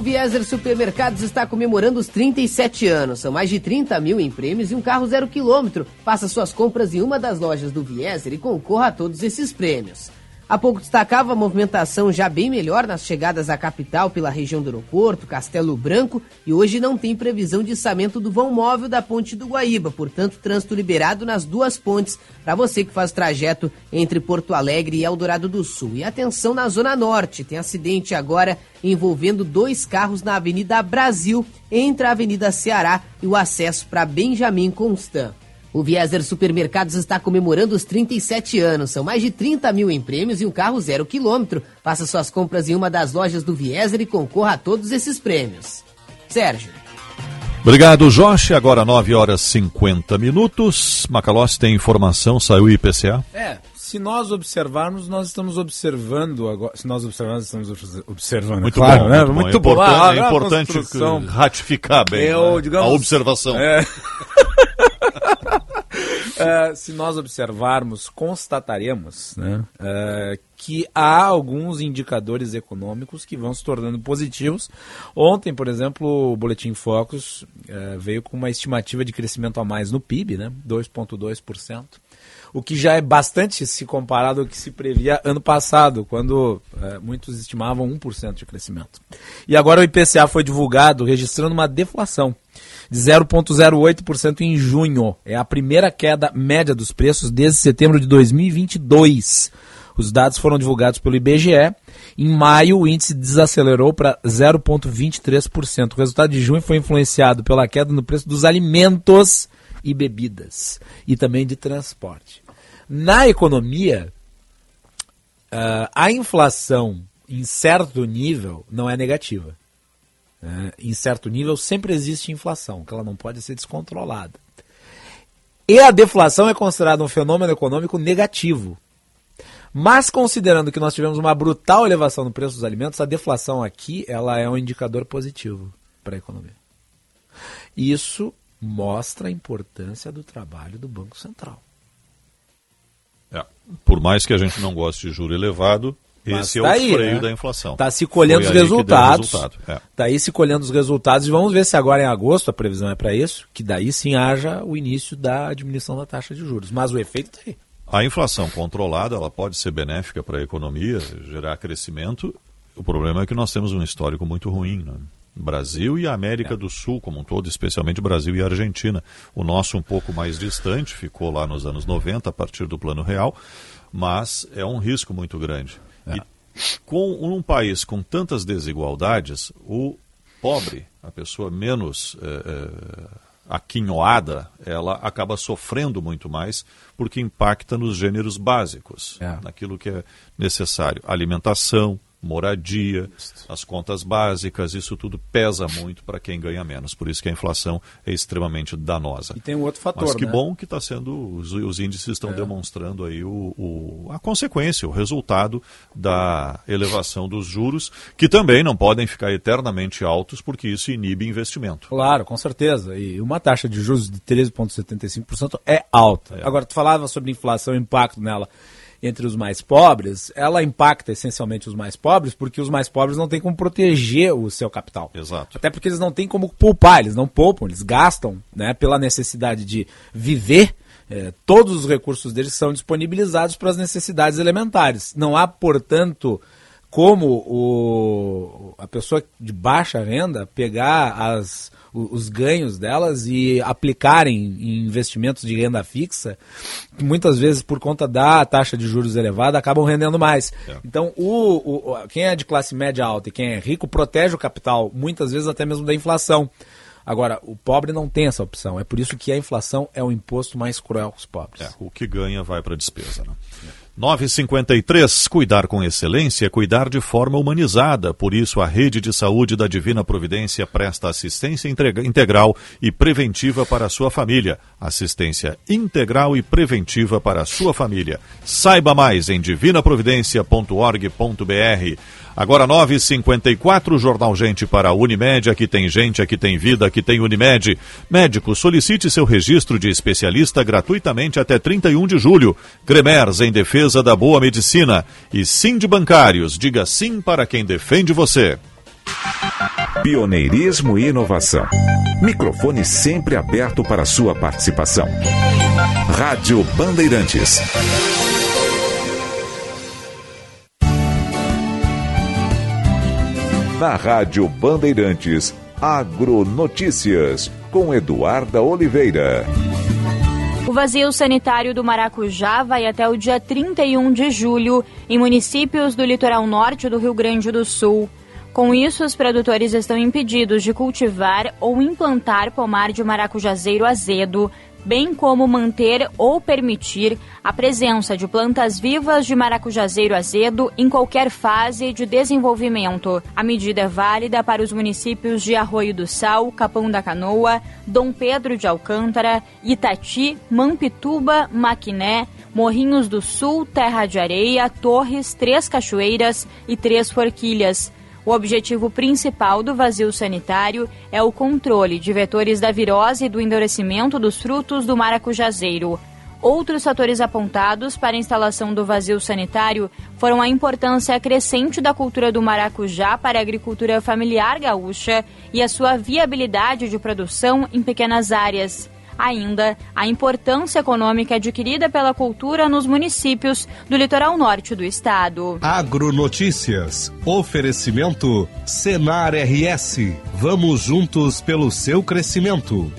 O Vieser Supermercados está comemorando os 37 anos. São mais de 30 mil em prêmios e um carro zero quilômetro. Faça suas compras em uma das lojas do Vieser e concorra a todos esses prêmios. Há pouco destacava a movimentação já bem melhor nas chegadas à capital pela região do aeroporto, Castelo Branco, e hoje não tem previsão de içamento do vão móvel da ponte do Guaíba, portanto, trânsito liberado nas duas pontes para você que faz trajeto entre Porto Alegre e Eldorado do Sul. E atenção na Zona Norte, tem acidente agora envolvendo dois carros na Avenida Brasil, entre a Avenida Ceará e o acesso para Benjamin Constant. O Vieser Supermercados está comemorando os 37 anos. São mais de 30 mil em prêmios e um carro zero quilômetro. Faça suas compras em uma das lojas do Vieser e concorra a todos esses prêmios. Sérgio. Obrigado, Josh. Agora 9 horas 50 minutos. Macalossi tem informação, saiu o IPCA? É, se nós observarmos, nós estamos observando agora. Se nós observarmos, estamos observando. Muito claro, bom, né? muito bom. Muito É bom. importante- Ah, é importante construção. ratificar bem, Eu, né? digamos, A observação. é. É, se nós observarmos, constataremos né, é, que há alguns indicadores econômicos que vão se tornando positivos. Ontem, por exemplo, o Boletim Focus é, veio com uma estimativa de crescimento a mais no PIB, né, 2,2%, o que já é bastante se comparado ao que se previa ano passado, quando muitos estimavam 1% de crescimento. E agora o IPCA foi divulgado registrando uma deflação de 0,08% em junho. É a primeira queda média dos preços desde setembro de 2022. Os dados foram divulgados pelo IBGE. Em maio, o índice desacelerou para 0,23%. O resultado de junho foi influenciado pela queda no preço dos alimentos e bebidas e também de transporte. Na economia, ah, a inflação em certo nível não é negativa. Né? em certo nível sempre existe inflação, que ela não pode ser descontrolada. E a deflação é considerada um fenômeno econômico negativo. Mas considerando que nós tivemos uma brutal elevação no preço dos alimentos, a deflação aqui ela é um indicador positivo para a economia. Isso mostra a importância do trabalho do Banco Central. É. Por mais que a gente não goste de juro elevado, esse é tá o aí, freio né? da inflação. Está se colhendo Foi os resultados. resultado. É. Está aí se colhendo os resultados e vamos ver se agora em agosto, a previsão é para isso, que daí sim haja o início da diminuição da taxa de juros. Mas o efeito está aí. A inflação controlada ela pode ser benéfica para a economia, gerar crescimento. O problema é que nós temos um histórico muito ruim. Né? Brasil e América do Sul como um todo, especialmente Brasil e Argentina. O nosso um pouco mais distante, ficou lá nos anos 90, a partir do Plano Real, mas é um risco muito grande. E com um país com tantas desigualdades, o pobre, a pessoa menos eh, eh, aquinhoada, ela acaba sofrendo muito mais porque impacta nos gêneros básicos, naquilo que é necessário: alimentação, moradia, as contas básicas, isso tudo pesa muito para quem ganha menos. Por isso que a inflação é extremamente danosa. E tem um outro fator. Mas que né? bom que está sendo, os, os, índices estão é. demonstrando aí o, o, a consequência, o resultado da elevação dos juros, que também não podem ficar eternamente altos, porque isso inibe investimento. Claro, com certeza. E uma taxa de juros de 13,75% é alta. É. Agora, tu falava sobre inflação e impacto nela entre os mais pobres, ela impacta essencialmente os mais pobres, porque os mais pobres não têm como proteger o seu capital. Exato. Até porque eles não têm como poupar, eles não poupam, eles gastam né, pela necessidade de viver. É, todos os recursos deles são disponibilizados para as necessidades elementares. Não há, portanto, como o, a pessoa de baixa renda pegar as, os ganhos delas e aplicarem em investimentos de renda fixa, que muitas vezes, por conta da taxa de juros elevada, acabam rendendo mais. É. Então, o, o, quem é de classe média alta e quem é rico protege o capital, muitas vezes até mesmo da inflação. Agora, o pobre não tem essa opção. É por isso que a inflação é o imposto mais cruel aos pobres. É, o que ganha vai para a despesa. Né? É. 953. Cuidar com excelência é cuidar de forma humanizada. Por isso, a Rede de Saúde da Divina Providência presta assistência integral e preventiva para a sua família. Assistência integral e preventiva para a sua família. Saiba mais em divinaprovidência.org.br. Agora 9h54, Jornal Gente para Unimed. Aqui tem gente, aqui tem vida, aqui tem Unimed. Médico, solicite seu registro de especialista gratuitamente até 31 de julho. Cremers em defesa da boa medicina. E sim de bancários. Diga sim para quem defende você. Pioneirismo e inovação. Microfone sempre aberto para sua participação. Rádio Bandeirantes. Na Rádio Bandeirantes, Agronotícias, com Eduarda Oliveira. O vazio sanitário do Maracujá vai até o dia 31 de julho em municípios do litoral norte do Rio Grande do Sul. Com isso, os produtores estão impedidos de cultivar ou implantar pomar de maracujazeiro azedo, bem como manter ou permitir a presença de plantas vivas de maracujazeiro azedo em qualquer fase de desenvolvimento. A medida é válida para os municípios de Arroio do Sal, Capão da Canoa, Dom Pedro de Alcântara, Itati, Mampituba, Maquiné, Morrinhos do Sul, Terra de Areia, Torres, Três Cachoeiras e Três Forquilhas. O objetivo principal do vazio sanitário é o controle de vetores da virose e do endurecimento dos frutos do maracujazeiro. Outros fatores apontados para a instalação do vazio sanitário foram a importância crescente da cultura do maracujá para a agricultura familiar gaúcha e a sua viabilidade de produção em pequenas áreas ainda a importância econômica adquirida pela cultura nos municípios do litoral norte do estado. Agronotícias. Oferecimento Senar RS. Vamos juntos pelo seu crescimento.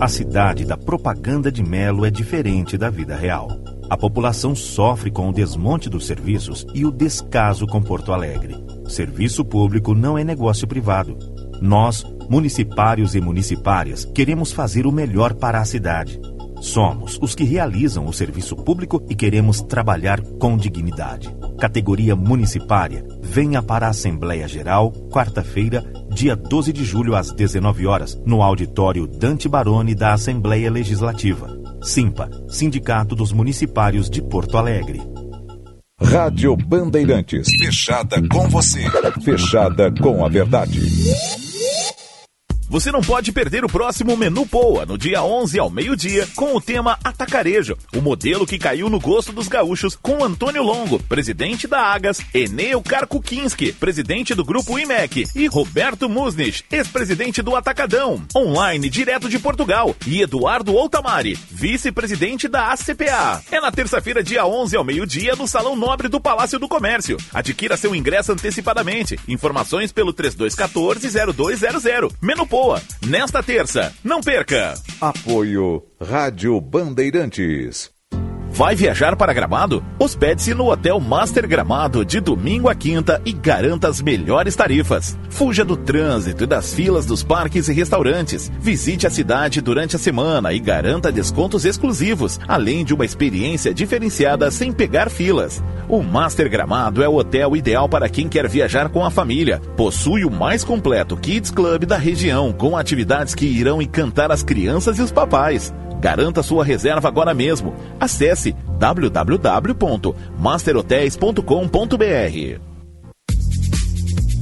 A cidade da propaganda de Melo é diferente da vida real. A população sofre com o desmonte dos serviços e o descaso com Porto Alegre. Serviço público não é negócio privado. Nós, municipários e municipárias, queremos fazer o melhor para a cidade. Somos os que realizam o serviço público e queremos trabalhar com dignidade. Categoria municipária, venha para a Assembleia Geral, quarta-feira, dia 12 de julho, às 19 horas, no auditório Dante Baroni da Assembleia Legislativa. Simpa, Sindicato dos Municipários de Porto Alegre. Rádio Bandeirantes. Fechada com você. Fechada com a verdade. Você não pode perder o próximo Menu Poa, no dia 11 ao meio-dia, com o tema Atacarejo, o modelo que caiu no gosto dos gaúchos, com Antônio Longo, presidente da Agas, Eneu Karkukinski, presidente do Grupo IMEC, e Roberto Musnich, ex-presidente do Atacadão, online direto de Portugal, e Eduardo Outamari, vice-presidente da ACPA. É na terça-feira, dia 11 ao meio-dia, no Salão Nobre do Palácio do Comércio. Adquira seu ingresso antecipadamente. Informações pelo 3214-0200. Menu Poa nesta terça. Não perca! Apoio Rádio Bandeirantes. Vai viajar para Gramado? Hospede-se no Hotel Master Gramado de domingo a quinta e garanta as melhores tarifas. Fuja do trânsito e das filas dos parques e restaurantes. Visite a cidade durante a semana e garanta descontos exclusivos, além de uma experiência diferenciada sem pegar filas. O Master Gramado é o hotel ideal para quem quer viajar com a família. Possui o mais completo Kids Club da região, com atividades que irão encantar as crianças e os papais. Garanta sua reserva agora mesmo. Acesse www.masterhotels.com.br.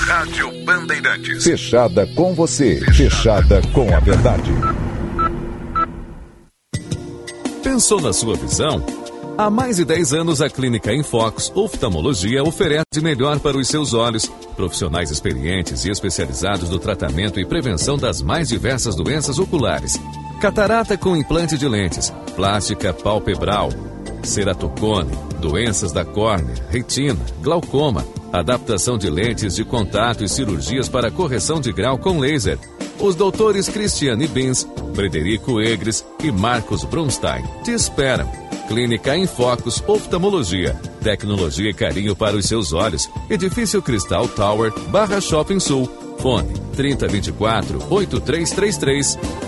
Rádio Bandeirantes. Fechada com você. Fechada com a verdade. Pensou na sua visão? Há mais de 10 anos, a Clínica Infox Oftalmologia oferece melhor para os seus olhos. Profissionais experientes e especializados no tratamento e prevenção das mais diversas doenças oculares. Catarata com implante de lentes, plástica palpebral, ceratocone, doenças da córnea, retina, glaucoma, adaptação de lentes de contato e cirurgias para correção de grau com laser. Os doutores Cristiane Bins, Frederico Egres e Marcos Brunstein te esperam. Clínica em Focus Oftalmologia. Tecnologia e carinho para os seus olhos. Edifício Cristal Tower, Barra Shopping Sul. Fone 3024 8333.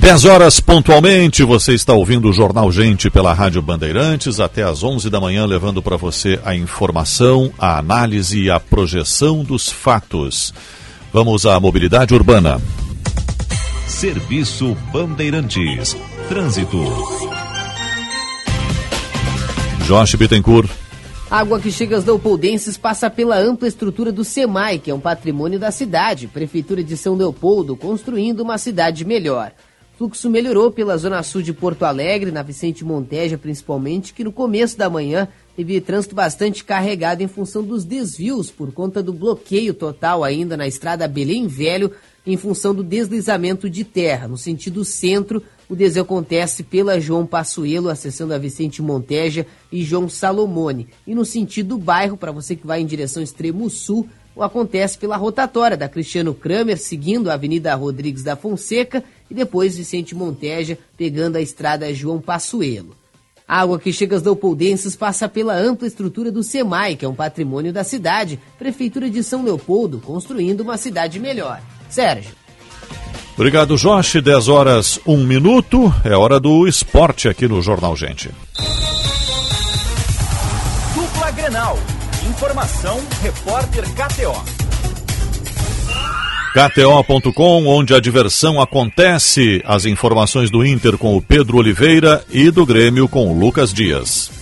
Dez horas pontualmente, você está ouvindo o Jornal Gente pela Rádio Bandeirantes, até às 11 da manhã, levando para você a informação, a análise e a projeção dos fatos. Vamos à mobilidade urbana. Serviço Bandeirantes. Trânsito. Josh Bittencourt. A água que chega às Leopoldenses passa pela ampla estrutura do SEMAI, que é um patrimônio da cidade. Prefeitura de São Leopoldo construindo uma cidade melhor. Fluxo melhorou pela zona sul de Porto Alegre, na Vicente Monteja principalmente, que no começo da manhã teve trânsito bastante carregado em função dos desvios por conta do bloqueio total ainda na estrada Belém Velho em função do deslizamento de terra. No sentido centro, o desvio acontece pela João Passuelo, acessando a Vicente Monteja e João Salomone. E no sentido bairro, para você que vai em direção extremo sul, o acontece pela rotatória da Cristiano Kramer, seguindo a Avenida Rodrigues da Fonseca e depois Vicente Monteja, pegando a estrada João Passuelo. A água que chega às Leopoldenses passa pela ampla estrutura do SEMAI, que é um patrimônio da cidade, Prefeitura de São Leopoldo, construindo uma cidade melhor. Sérgio. Obrigado, Josh. 10 horas, 1 minuto. É hora do esporte aqui no Jornal Gente. Dupla Grenal. Informação, repórter KTO. KTO.com, onde a diversão acontece. As informações do Inter com o Pedro Oliveira e do Grêmio com o Lucas Dias.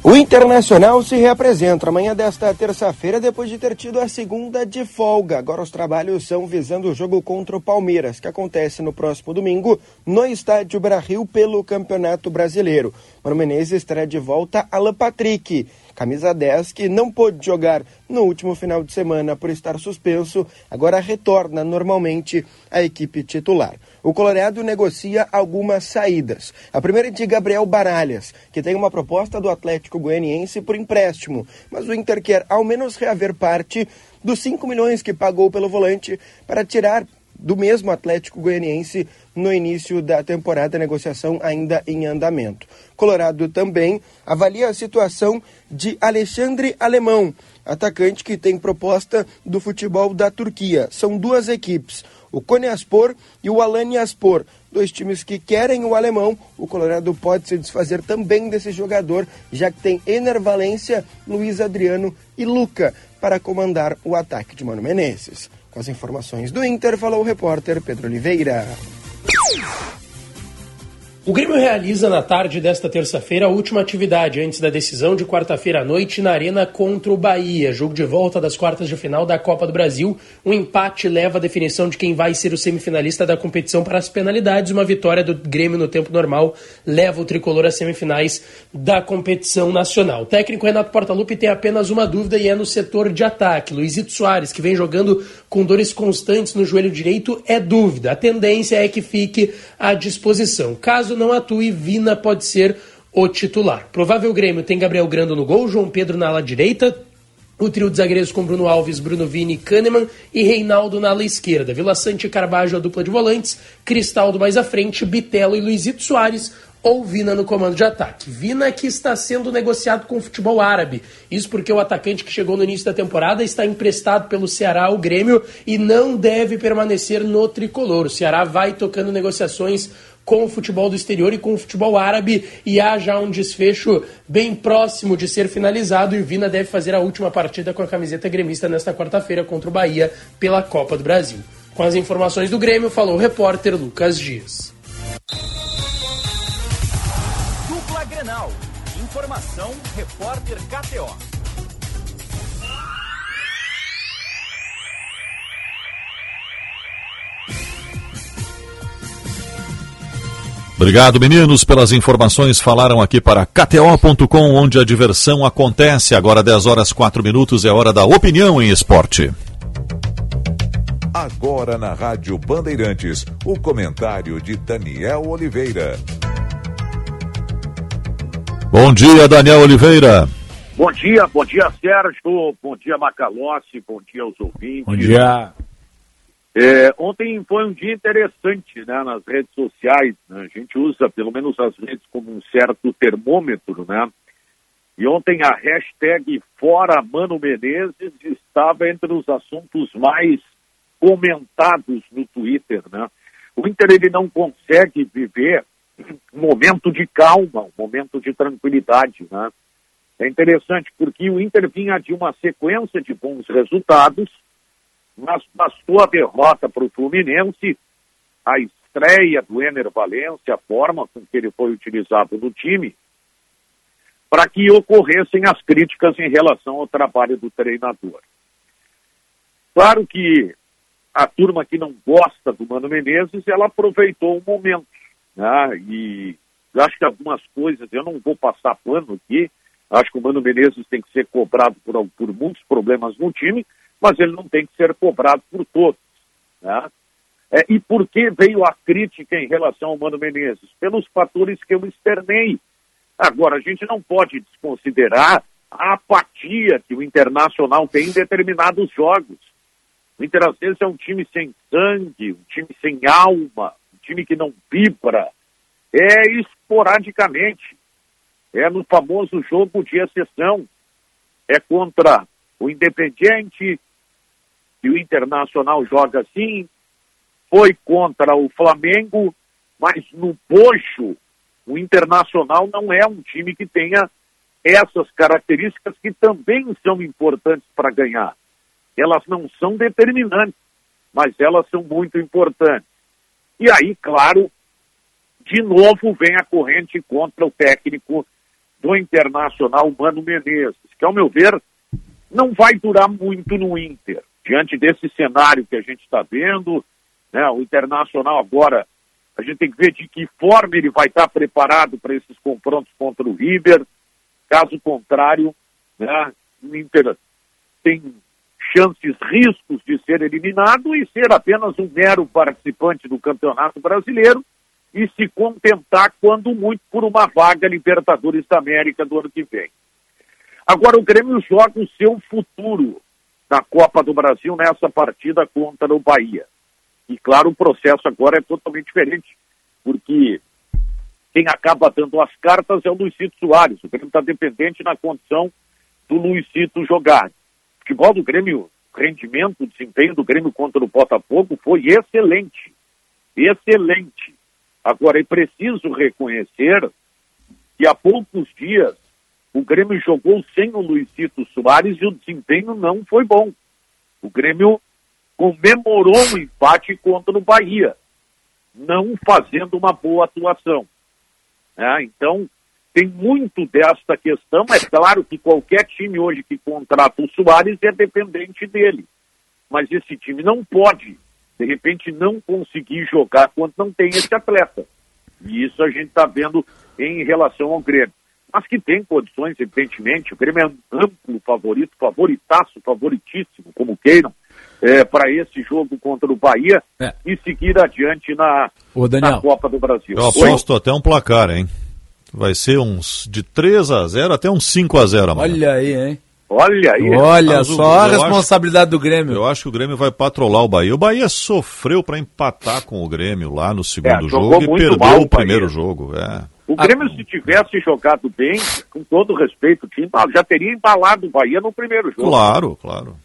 O Internacional se reapresenta amanhã desta terça-feira, depois de ter tido a segunda de folga. Agora os trabalhos são visando o jogo contra o Palmeiras, que acontece no próximo domingo no Estádio Brasil pelo Campeonato Brasileiro. Mano Menezes estará de volta Alan Patrick camisa 10, que não pôde jogar no último final de semana por estar suspenso, agora retorna normalmente à equipe titular. O Colorado negocia algumas saídas. A primeira é de Gabriel Baralhas, que tem uma proposta do Atlético Goianiense por empréstimo, mas o Inter quer ao menos reaver parte dos 5 milhões que pagou pelo volante para tirar do mesmo Atlético Goianiense no início da temporada, negociação ainda em andamento. Colorado também avalia a situação de Alexandre Alemão, atacante que tem proposta do futebol da Turquia. São duas equipes, o Konyaspor e o Alanyaspor. Dois times que querem o alemão. O Colorado pode se desfazer também desse jogador, já que tem Ener Valência, Luiz Adriano e Luca para comandar o ataque de Mano Menezes. Com as informações do Inter, falou o repórter Pedro Oliveira. O Grêmio realiza na tarde desta terça-feira a última atividade antes da decisão de quarta-feira à noite na Arena contra o Bahia. Jogo de volta das quartas de final da Copa do Brasil. Um empate leva a definição de quem vai ser o semifinalista da competição para as penalidades. Uma vitória do Grêmio no tempo normal leva o tricolor às semifinais da competição nacional. O técnico Renato Portaluppi tem apenas uma dúvida e é no setor de ataque. Luizito Soares, que vem jogando com dores constantes no joelho direito, é dúvida. A tendência é que fique à disposição. Caso não atue, Vina pode ser o titular. Provável Grêmio tem Gabriel Grando no gol, João Pedro na ala direita, o trio de zagueiros com Bruno Alves, Bruno Vini, Kahneman e Reinaldo na ala esquerda. Vila Sante e Carbajo a dupla de volantes, Cristaldo mais à frente, Bitelo e Luizito Soares ou Vina no comando de ataque. Vina que está sendo negociado com o futebol árabe. Isso porque o atacante que chegou no início da temporada está emprestado pelo Ceará ao Grêmio e não deve permanecer no tricolor. O Ceará vai tocando negociações com o futebol do exterior e com o futebol árabe e há já um desfecho bem próximo de ser finalizado e o Vina deve fazer a última partida com a camiseta gremista nesta quarta-feira contra o Bahia pela Copa do Brasil. Com as informações do Grêmio, falou o repórter Lucas Dias. Dupla Grenal. Informação, repórter KTO. Obrigado, meninos, pelas informações. Falaram aqui para KTO.com, onde a diversão acontece. Agora, 10 horas 4 minutos, é hora da opinião em esporte. Agora na Rádio Bandeirantes, o comentário de Daniel Oliveira. Bom dia, Daniel Oliveira. Bom dia, bom dia, Sérgio. Bom dia, Macalossi. Bom dia aos ouvintes. Bom dia. É, ontem foi um dia interessante né, nas redes sociais. Né? A gente usa, pelo menos as redes, como um certo termômetro, né? E ontem a hashtag Fora Mano Menezes estava entre os assuntos mais comentados no Twitter, né? O Inter ele não consegue viver um momento de calma, um momento de tranquilidade, né? É interessante porque o Inter vinha de uma sequência de bons resultados, mas bastou a derrota para o Fluminense, a estreia do Ener Valência, a forma com que ele foi utilizado no time, para que ocorressem as críticas em relação ao trabalho do treinador. Claro que a turma que não gosta do Mano Menezes, ela aproveitou o momento, né? E acho que algumas coisas, eu não vou passar pano aqui, acho que o Mano Menezes tem que ser cobrado por, por muitos problemas no time, mas ele não tem que ser cobrado por todos. Né? É, e por que veio a crítica em relação ao Mano Menezes? Pelos fatores que eu externei. Agora, a gente não pode desconsiderar a apatia que o Internacional tem em determinados jogos. O Inter, às vezes, é um time sem sangue, um time sem alma, um time que não vibra. É esporadicamente. É no famoso jogo de exceção. É contra o Independiente, que o Internacional joga assim, foi contra o Flamengo, mas no poxo, o Internacional não é um time que tenha essas características que também são importantes para ganhar. Elas não são determinantes, mas elas são muito importantes. E aí, claro, de novo vem a corrente contra o técnico do Internacional, Mano Menezes, que, ao meu ver, não vai durar muito no Inter diante desse cenário que a gente está vendo, né, o Internacional agora, a gente tem que ver de que forma ele vai estar preparado para esses confrontos contra o River. Caso contrário, né, o Inter tem chances, riscos de ser eliminado e ser apenas um mero participante do Campeonato Brasileiro e se contentar, quando muito, por uma vaga Libertadores da América do ano que vem. Agora o Grêmio joga o seu futuro na Copa do Brasil nessa partida contra o Bahia. E claro, o processo agora é totalmente diferente, porque quem acaba dando as cartas é o Luizito Soares. O Grêmio está dependente na condição do Luizito jogar. O futebol do Grêmio, rendimento, desempenho do Grêmio contra o Botafogo foi excelente. Excelente. Agora, é preciso reconhecer que há poucos dias o Grêmio jogou sem o Luizito Soares e o desempenho não foi bom. O Grêmio comemorou o empate contra o Bahia, não fazendo uma boa atuação. É, então, tem muito desta questão. É claro que qualquer time hoje que contrata o Soares é dependente dele. Mas esse time não pode, de repente, não conseguir jogar quando não tem esse atleta. E isso a gente está vendo em relação ao Grêmio. Mas que tem condições, evidentemente. O Grêmio é amplo favorito, favoritaço, favoritíssimo, como queiram, é, para esse jogo contra o Bahia É. e seguir adiante na, Ô, Daniel. na Copa do Brasil. Eu aposto até um placar, hein? Vai ser uns de 3 a 0 até uns 5 a 0 amanhã. Olha aí, hein? Olha aí. Olha só a eu acho- responsabilidade do Grêmio. Eu acho que o Grêmio vai patrolar o Bahia. O Bahia sofreu para empatar com o Grêmio lá no segundo É, jogo e perdeu o o primeiro jogo. É. O Grêmio, se tivesse jogado bem, com todo respeito, tinha- já teria embalado o Bahia no primeiro jogo. Claro, claro.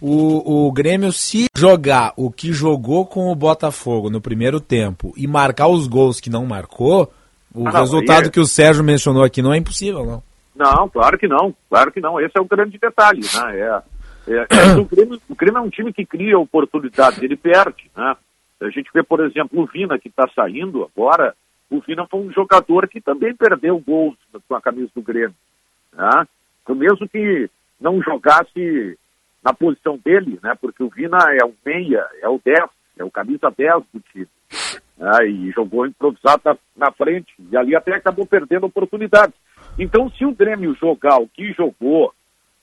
O, o Grêmio, se jogar o que jogou com o Botafogo no primeiro tempo e marcar os gols que não marcou, o Ah, resultado aí é- que o Sérgio mencionou aqui não é impossível, não. Não, claro que não, claro que não. Esse é o grande detalhe, né? É, é- é o, Grêmio, o Grêmio é um time que cria oportunidades, ele perde, né? A gente vê, por exemplo, o Vina que está saindo agora, o Vina foi um jogador que também perdeu gols com a camisa do Grêmio, né? Então, mesmo que não jogasse na posição dele, né? Porque o Vina é o meia, é o 10, é o camisa 10 do time. né? E jogou improvisado na, na frente. E ali até acabou perdendo oportunidades. Então, se o Grêmio jogar o que jogou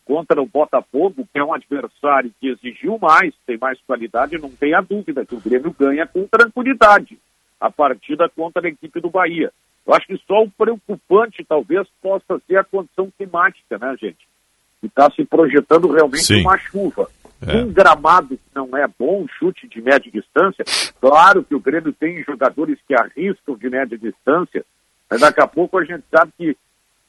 contra o Botafogo, que é um adversário que exigiu mais, tem mais qualidade, não tenha dúvida que o Grêmio ganha com tranquilidade a partida contra a equipe do Bahia. Eu acho que só o preocupante talvez possa ser a condição climática, né, gente? Que está se projetando realmente Sim. uma chuva. É. Um gramado que não é bom, chute de média distância. Claro que o Grêmio tem jogadores que arriscam de média distância, mas daqui a pouco a gente sabe que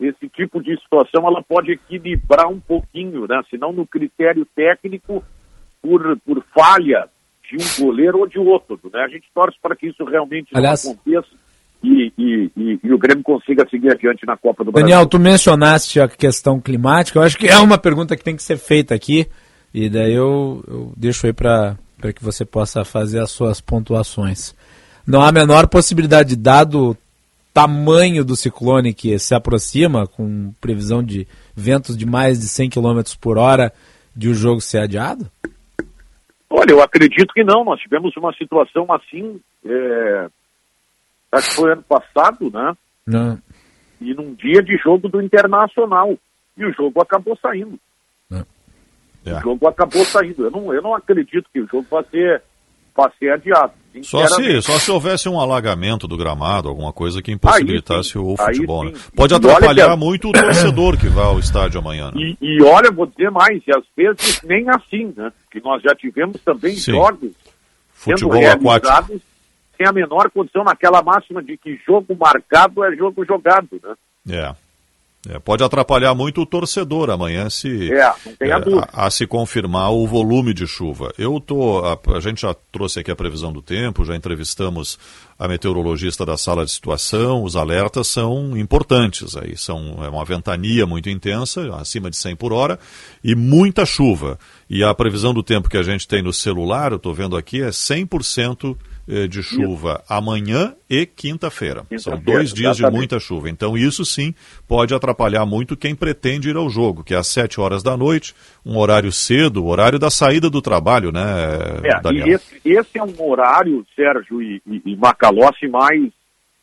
esse tipo de situação ela pode equilibrar um pouquinho, né? Se não no critério técnico, por, por falha de um goleiro ou de outro, né? A gente torce para que isso realmente Aliás- não aconteça e, e, e- e o Grêmio consiga seguir adiante na Copa do Daniel, Brasil. tu mencionaste a questão climática, eu acho que é uma pergunta que tem que ser feita aqui, e daí eu, eu deixo aí para que você possa fazer as suas pontuações. Não há a menor possibilidade, dado o tamanho do ciclone que se aproxima, com previsão de ventos de mais de 100 km por hora, de o jogo ser adiado? Olha, eu acredito que não. Nós tivemos uma situação assim, é, acho que foi ano passado, né? Não. E num dia de jogo do Internacional. E o jogo acabou saindo. É. O jogo acabou saindo. Eu não, eu não acredito que o jogo vai ser, vai ser adiado. Só se, só se houvesse um alagamento do gramado, alguma coisa que impossibilitasse o futebol. né? Pode olha atrapalhar a- muito o torcedor que vai ao estádio amanhã. Né? E, e olha, vou dizer mais, e às vezes nem assim, né? Que nós já tivemos também Sim. jogos Futebol sendo aquático. realizados sem a menor condição naquela máxima de que jogo marcado é jogo jogado, né? É. É, pode atrapalhar muito o torcedor amanhã se É, dúvida. a, a se confirmar o volume de chuva. Eu tô, a, a gente já trouxe aqui a previsão do tempo, já entrevistamos a meteorologista da sala de situação, os alertas são importantes aí, são é uma ventania muito intensa, acima de 100 por hora e muita chuva. E a previsão do tempo que a gente tem no celular, eu estou vendo aqui, é 100% eh, de chuva amanhã e quinta-feira. São Quinta-feira, dois dias de exatamente. muita chuva. Então, isso sim pode atrapalhar muito quem pretende ir ao jogo, que é às 7 horas da noite, um horário cedo, horário da saída do trabalho, né, É, Daniel? e esse, esse é um horário, Sérgio e, e, e Macalossi, mais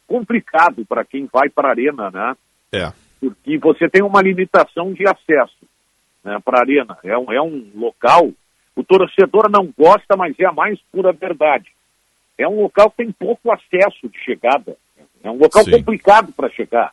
complicado para quem vai para a arena, né? É. Porque você tem uma limitação de acesso né, para a arena. É um, é um local, o torcedor não gosta, mas é a mais pura verdade. É um local que tem pouco acesso de chegada. É um local Sim. complicado para chegar.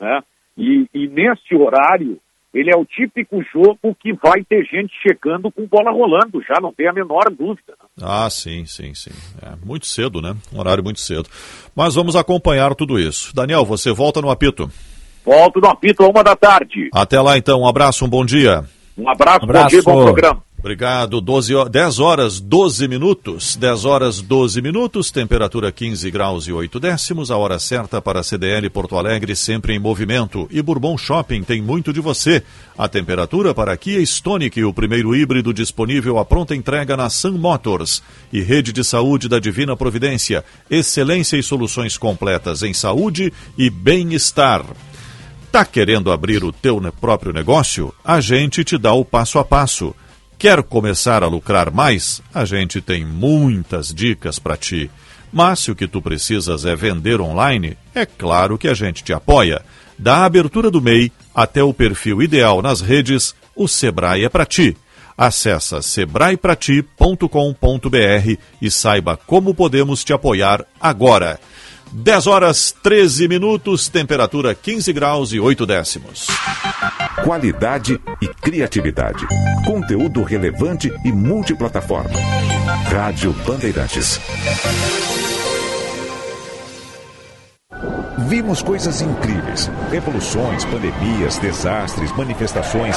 Né? E, e nesse horário, ele é o típico jogo que vai ter gente chegando com bola rolando, já não tem a menor dúvida. Né? Ah, sim, sim, sim. É muito cedo, né? Um horário muito cedo. Mas vamos acompanhar tudo isso. Daniel, você volta no apito. Volto no apito uma da tarde. Até lá então, um abraço, um bom dia. Um abraço, abraço. bom dia, bom programa. Obrigado. 12, 10 horas 12 minutos. 10 horas 12 minutos, temperatura 15 graus e 8 décimos. A hora certa para a CDL Porto Alegre, sempre em movimento. E Bourbon Shopping tem muito de você. A temperatura para Kia Stonic, o primeiro híbrido disponível à pronta entrega na Sun Motors. E Rede de Saúde da Divina Providência. Excelência e soluções completas em saúde e bem-estar. Tá querendo abrir o teu próprio negócio? A gente te dá o passo a passo. Quer começar a lucrar mais? A gente tem muitas dicas para ti. Mas se o que tu precisas é vender online, é claro que a gente te apoia. Da abertura do MEI até o perfil ideal nas redes, o Sebrae é para ti. Acesse sebraeprati.com.br e saiba como podemos te apoiar agora. 10 horas 13 minutos, temperatura 15 graus e 8 décimos. Qualidade e criatividade. Conteúdo relevante e multiplataforma. Rádio Bandeirantes. Vimos coisas incríveis: revoluções, pandemias, desastres, manifestações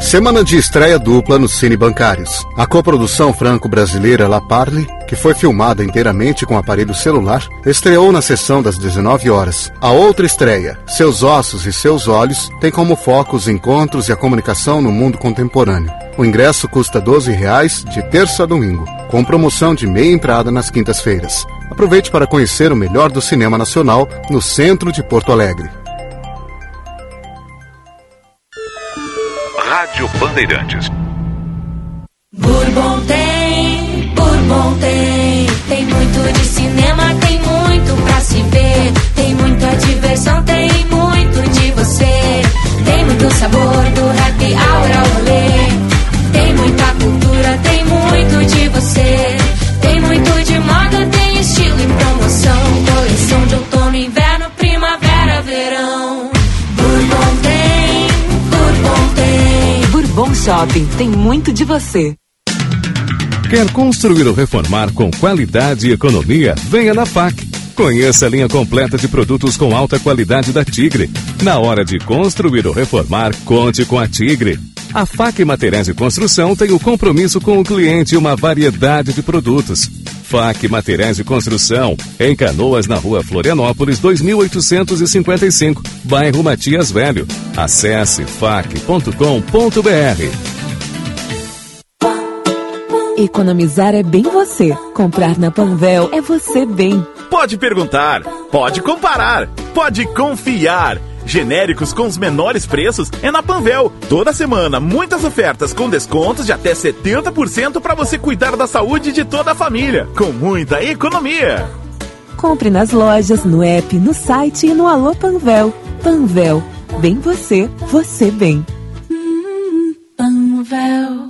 Semana de estreia dupla nos Cine Bancários. A coprodução franco-brasileira La Parle, que foi filmada inteiramente com aparelho celular, estreou na sessão das 19 horas. A outra estreia, Seus Ossos e Seus Olhos, tem como foco os encontros e a comunicação no mundo contemporâneo. O ingresso custa 12 reais de terça a domingo, com promoção de meia entrada nas quintas-feiras. Aproveite para conhecer o melhor do cinema nacional no centro de Porto Alegre. Rádio Bandeirantes. Bourbon tem, Bourbon tem. Tem muito de cinema, muito de você. Quer construir ou reformar com qualidade e economia? Venha na FAC. Conheça a linha completa de produtos com alta qualidade da Tigre. Na hora de construir ou reformar, conte com a Tigre. A FAC Materiais de Construção tem o compromisso com o cliente e uma variedade de produtos. FAC Materiais de Construção, em Canoas, na rua Florianópolis, 2855, bairro Matias Velho. Acesse fac.com.br. Economizar é bem você. Comprar na Panvel é você bem. Pode perguntar, pode comparar, pode confiar. Genéricos com os menores preços é na Panvel. Toda semana, muitas ofertas com descontos de até 70% para você cuidar da saúde de toda a família, com muita economia. Compre nas lojas, no app, no site e no Alô Panvel. Panvel, bem você, você bem. Panvel.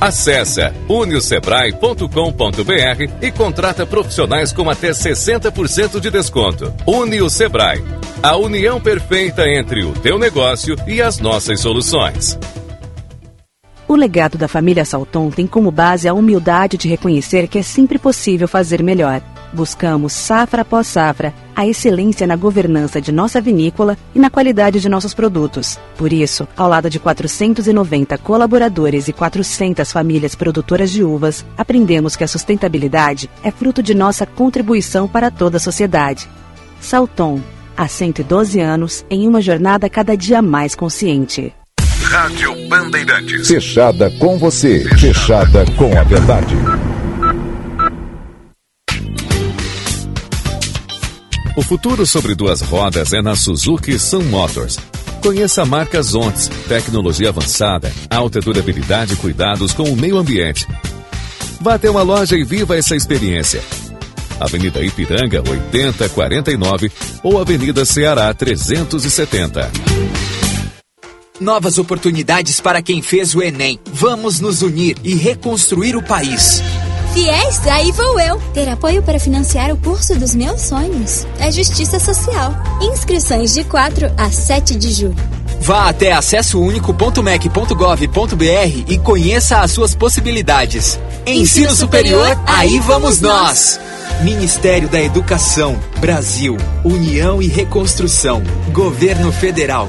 Acesse uniosebrae.com.br e contrata profissionais com até 60% de desconto. Unio Sebrae, a união perfeita entre o teu negócio e as nossas soluções. O legado da família Salton tem como base a humildade de reconhecer que é sempre possível fazer melhor. Buscamos, safra após safra, a excelência na governança de nossa vinícola e na qualidade de nossos produtos. Por isso, ao lado de 490 colaboradores e 400 famílias produtoras de uvas, aprendemos que a sustentabilidade é fruto de nossa contribuição para toda a sociedade. Salton, Há 112 anos, em uma jornada cada dia mais consciente. Rádio Bandeirantes. Fechada com você. Fechada com a verdade. O futuro sobre duas rodas é na Suzuki Sun Motors. Conheça a marca Zontes, tecnologia avançada, alta durabilidade e cuidados com o meio ambiente. Vá até uma loja e viva essa experiência. Avenida Ipiranga 8049 ou Avenida Ceará 370. Novas oportunidades para quem fez o Enem. Vamos nos unir e reconstruir o país. Fiéis, aí vou eu. Ter apoio para financiar o curso dos meus sonhos. É justiça social. Inscrições de 4 a 7 de julho. Vá até acessounico.mec.gov.br e conheça as suas possibilidades. Ensino, superior, aí vamos nós. Ministério da Educação, Brasil, União e Reconstrução, Governo Federal.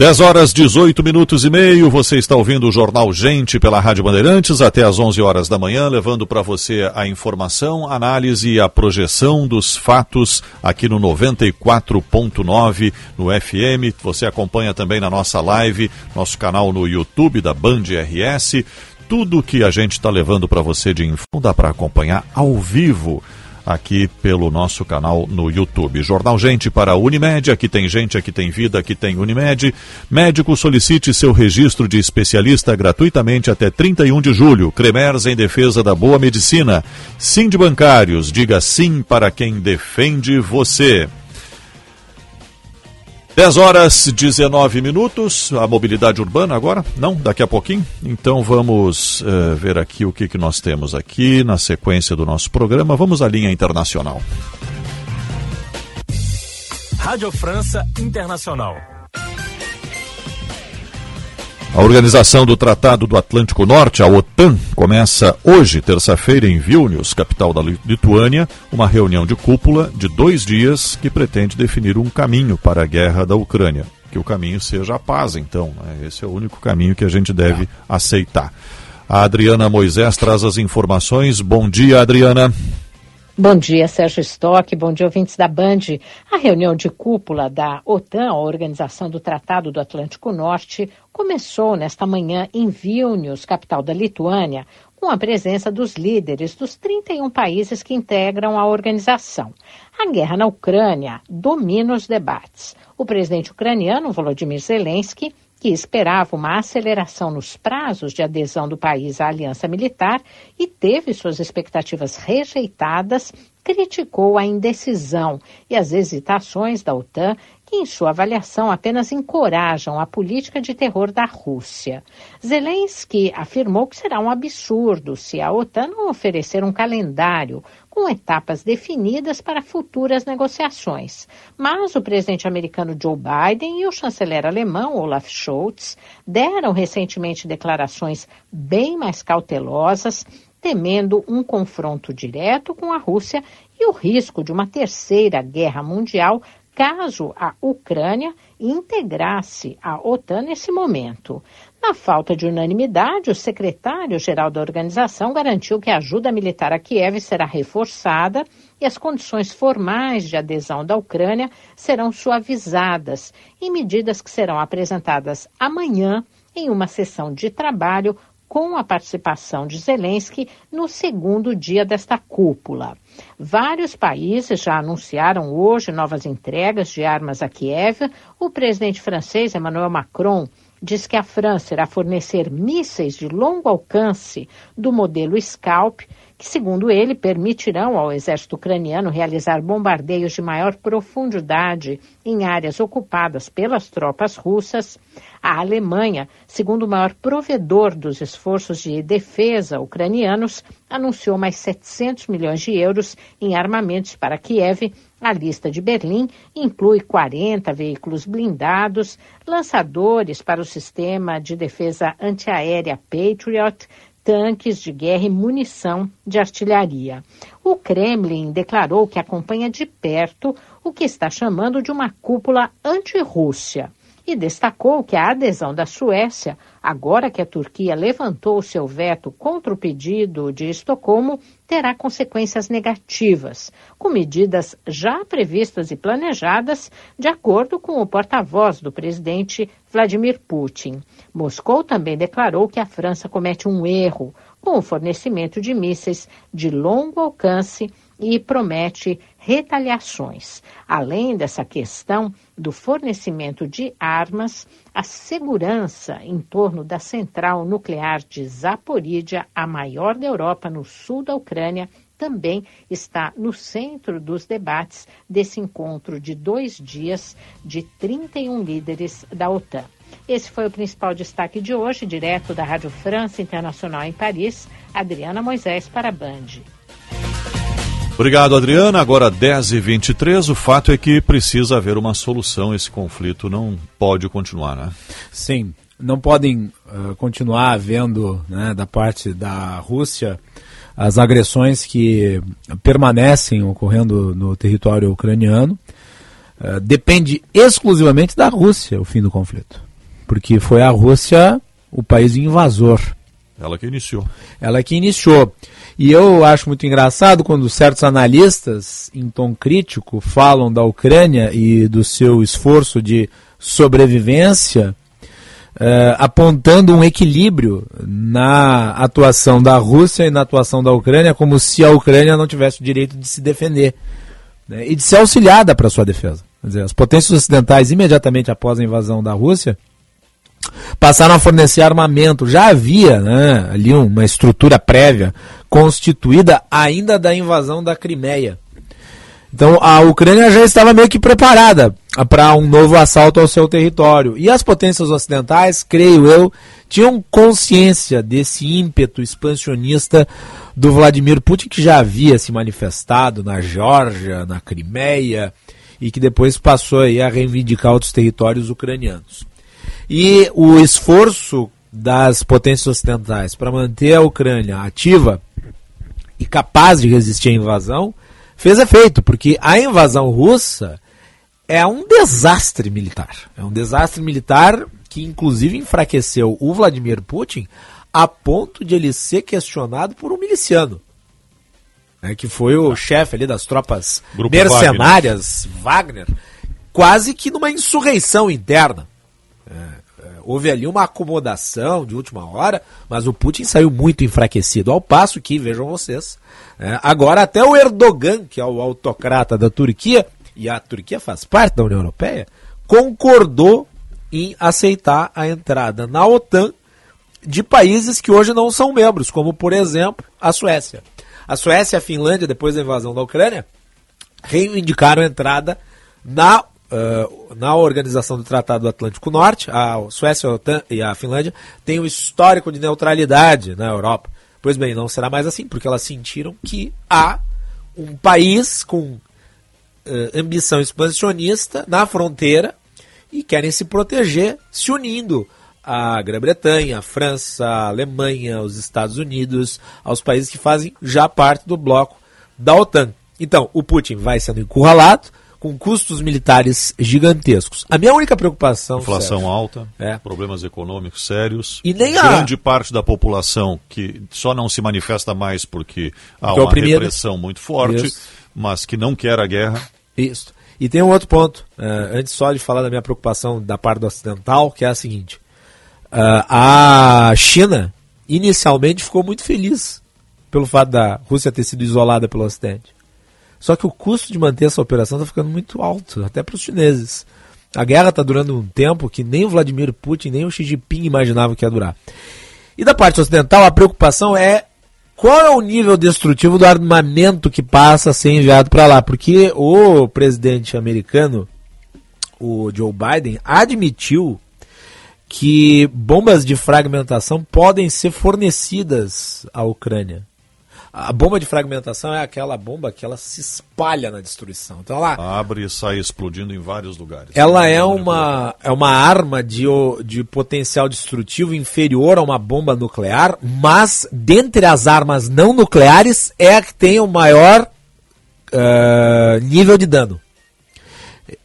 10 horas 18 minutos e meio, você está ouvindo o Jornal Gente pela Rádio Bandeirantes até às 11 horas da manhã, levando para você a informação, análise e a projeção dos fatos aqui no 94.9 no FM. Você acompanha também na nossa live, nosso canal no YouTube da Band RS. Tudo que a gente está levando para você de info dá para acompanhar ao vivo aqui pelo nosso canal no YouTube. Jornal Gente para Unimed, aqui tem gente, aqui tem vida, aqui tem Unimed. Médico solicite seu registro de especialista gratuitamente até 31 de julho. Cremers em defesa da boa medicina. Sim de bancários, diga sim para quem defende você. 10 horas 19 minutos, a mobilidade urbana agora? Não, daqui a pouquinho. Então vamos uh, ver aqui o que, que nós temos aqui na sequência do nosso programa. Vamos à linha internacional. Rádio França Internacional. A Organização do Tratado do Atlântico Norte, a OTAN, começa hoje, terça-feira, em Vilnius, capital da Lituânia, uma reunião de cúpula de dois dias que pretende definir um caminho para a guerra da Ucrânia. Que o caminho seja a paz, então. Né? Esse é o único caminho que a gente deve aceitar. A Adriana Moisés traz as informações. Bom dia, Adriana. Bom dia, Sérgio Stock. Bom dia, ouvintes da Band. A reunião de cúpula da OTAN, a Organização do Tratado do Atlântico Norte, começou nesta manhã em Vilnius, capital da Lituânia, com a presença dos líderes dos 31 países que integram a organização. A guerra na Ucrânia domina os debates. O presidente ucraniano, Volodymyr Zelensky, que esperava uma aceleração nos prazos de adesão do país à aliança militar e teve suas expectativas rejeitadas, criticou a indecisão e as hesitações da OTAN que, em sua avaliação, apenas encorajam a política de terror da Rússia. Zelensky afirmou que será um absurdo se a OTAN não oferecer um calendário com etapas definidas para futuras negociações. Mas o presidente americano Joe Biden e o chanceler alemão Olaf Scholz deram recentemente declarações bem mais cautelosas temendo um confronto direto com a Rússia e o risco de uma terceira guerra mundial caso a Ucrânia integrasse a OTAN nesse momento. Na falta de unanimidade, o secretário-geral da organização garantiu que a ajuda militar a Kiev será reforçada e as condições formais de adesão da Ucrânia serão suavizadas, em medidas que serão apresentadas amanhã em uma sessão de trabalho com a participação de Zelensky no segundo dia desta cúpula. Vários países já anunciaram hoje novas entregas de armas a Kiev. O presidente francês Emmanuel Macron diz que a França irá fornecer mísseis de longo alcance do modelo Scalp, que, segundo ele, permitirão ao exército ucraniano realizar bombardeios de maior profundidade em áreas ocupadas pelas tropas russas. A Alemanha, segundo o maior provedor dos esforços de defesa ucranianos, anunciou mais 700 milhões de euros em armamentos para Kiev. A lista de Berlim inclui 40 veículos blindados, lançadores para o sistema de defesa antiaérea Patriot, tanques de guerra e munição de artilharia. O Kremlin declarou que acompanha de perto o que está chamando de uma cúpula anti-Rússia e destacou que a adesão da Suécia, agora que a Turquia levantou seu veto contra o pedido de Estocolmo, terá consequências negativas, com medidas já previstas e planejadas, de acordo com o porta-voz do presidente Vladimir Putin. Moscou também declarou que a França comete um erro com o fornecimento de mísseis de longo alcance e promete retaliações. Além dessa questão do fornecimento de armas, a segurança em torno da central nuclear de Zaporídia, a maior da Europa no sul da Ucrânia, também está no centro dos debates desse encontro de dois dias de 31 líderes da OTAN. Esse foi o principal destaque de hoje, direto da Rádio França Internacional em Paris. Adriana Moisés para a Band. Obrigado, Adriana. Agora 10h23. O fato é que precisa haver uma solução. Esse conflito não pode continuar, né? Sim. Não podem uh, continuar havendo, né, da parte da Rússia, as agressões que permanecem ocorrendo no território ucraniano. Uh, depende exclusivamente da Rússia o fim do conflito. Porque foi a Rússia o país invasor. Ela que iniciou. Ela que iniciou. E eu acho muito engraçado quando certos analistas, em tom crítico, falam da Ucrânia e do seu esforço de sobrevivência, uh, apontando um equilíbrio na atuação da Rússia e na atuação da Ucrânia, como se a Ucrânia não tivesse o direito de se defender né, e de ser auxiliada para sua defesa. Quer dizer, as potências ocidentais, imediatamente após a invasão da Rússia, passaram a fornecer armamento. Já havia né, ali uma estrutura prévia constituída ainda da invasão da Crimeia. Então a Ucrânia já estava meio que preparada para um novo assalto ao seu território. E as potências ocidentais, creio eu, tinham consciência desse ímpeto expansionista do Vladimir Putin, que já havia se manifestado na Geórgia, na Crimeia, e que depois passou a reivindicar outros territórios ucranianos. E o esforço das potências ocidentais para manter a Ucrânia ativa e capaz de resistir à invasão fez efeito, porque a invasão russa é um desastre militar. É um desastre militar que, inclusive, enfraqueceu o Vladimir Putin a ponto de ele ser questionado por um miliciano. Né, que foi o chefe ali das tropas Grupo mercenárias, Wagner. Wagner, quase que numa insurreição interna. Houve ali uma acomodação de última hora, mas o Putin saiu muito enfraquecido. Ao passo que, vejam vocês, é, agora até o Erdogan, que é o autocrata da Turquia, e a Turquia faz parte da União Europeia, concordou em aceitar a entrada na OTAN de países que hoje não são membros, como por exemplo a Suécia. A Suécia e a Finlândia, depois da invasão da Ucrânia, reivindicaram a entrada na uh, na organização do Tratado do Atlântico Norte, a Suécia a OTAN e a Finlândia têm um histórico de neutralidade na Europa. Pois bem, não será mais assim, porque elas sentiram que há um país com uh, ambição expansionista na fronteira e querem se proteger se unindo à Grã-Bretanha, à França, à Alemanha, aos Estados Unidos, aos países que fazem já parte do bloco da OTAN. Então, o Putin vai sendo encurralado, com custos militares gigantescos. A minha única preocupação. Inflação Sérgio, alta, é. problemas econômicos sérios. E nem a... Grande parte da população que só não se manifesta mais porque há uma repressão muito forte, Isso. mas que não quer a guerra. Isso. E tem um outro ponto, uh, antes só de falar da minha preocupação da parte do ocidental, que é a seguinte: uh, a China inicialmente ficou muito feliz pelo fato da Rússia ter sido isolada pelo Ocidente. Só que o custo de manter essa operação está ficando muito alto, até para os chineses. A guerra está durando um tempo que nem o Vladimir Putin, nem o Xi Jinping imaginavam que ia durar. E da parte ocidental, a preocupação é qual é o nível destrutivo do armamento que passa a ser enviado para lá. Porque o presidente americano, o Joe Biden, admitiu que bombas de fragmentação podem ser fornecidas à Ucrânia. A bomba de fragmentação é aquela bomba que ela se espalha na destruição. Então ela Abre e sai explodindo em vários lugares. ela é uma, é uma arma de, de potencial destrutivo inferior a uma bomba nuclear, mas dentre as armas não nucleares é a que tem o maior eh, nível de dano.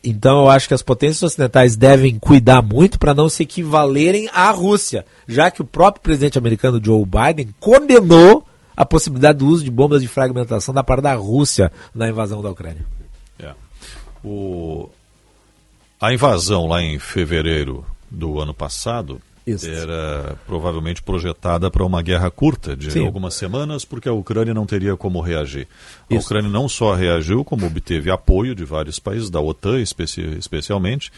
Então eu acho que as potências ocidentais devem cuidar muito para não se equivalerem à Rússia, já que o próprio presidente americano Joe Biden condenou a possibilidade do uso de bombas de fragmentação da parte da Rússia na invasão da Ucrânia. É. O... A invasão lá em fevereiro do ano passado era provavelmente projetada para uma guerra curta de Sim. algumas semanas, porque a Ucrânia não teria como reagir. A Ucrânia não só reagiu, como obteve apoio de vários países, da OTAN especi- especialmente,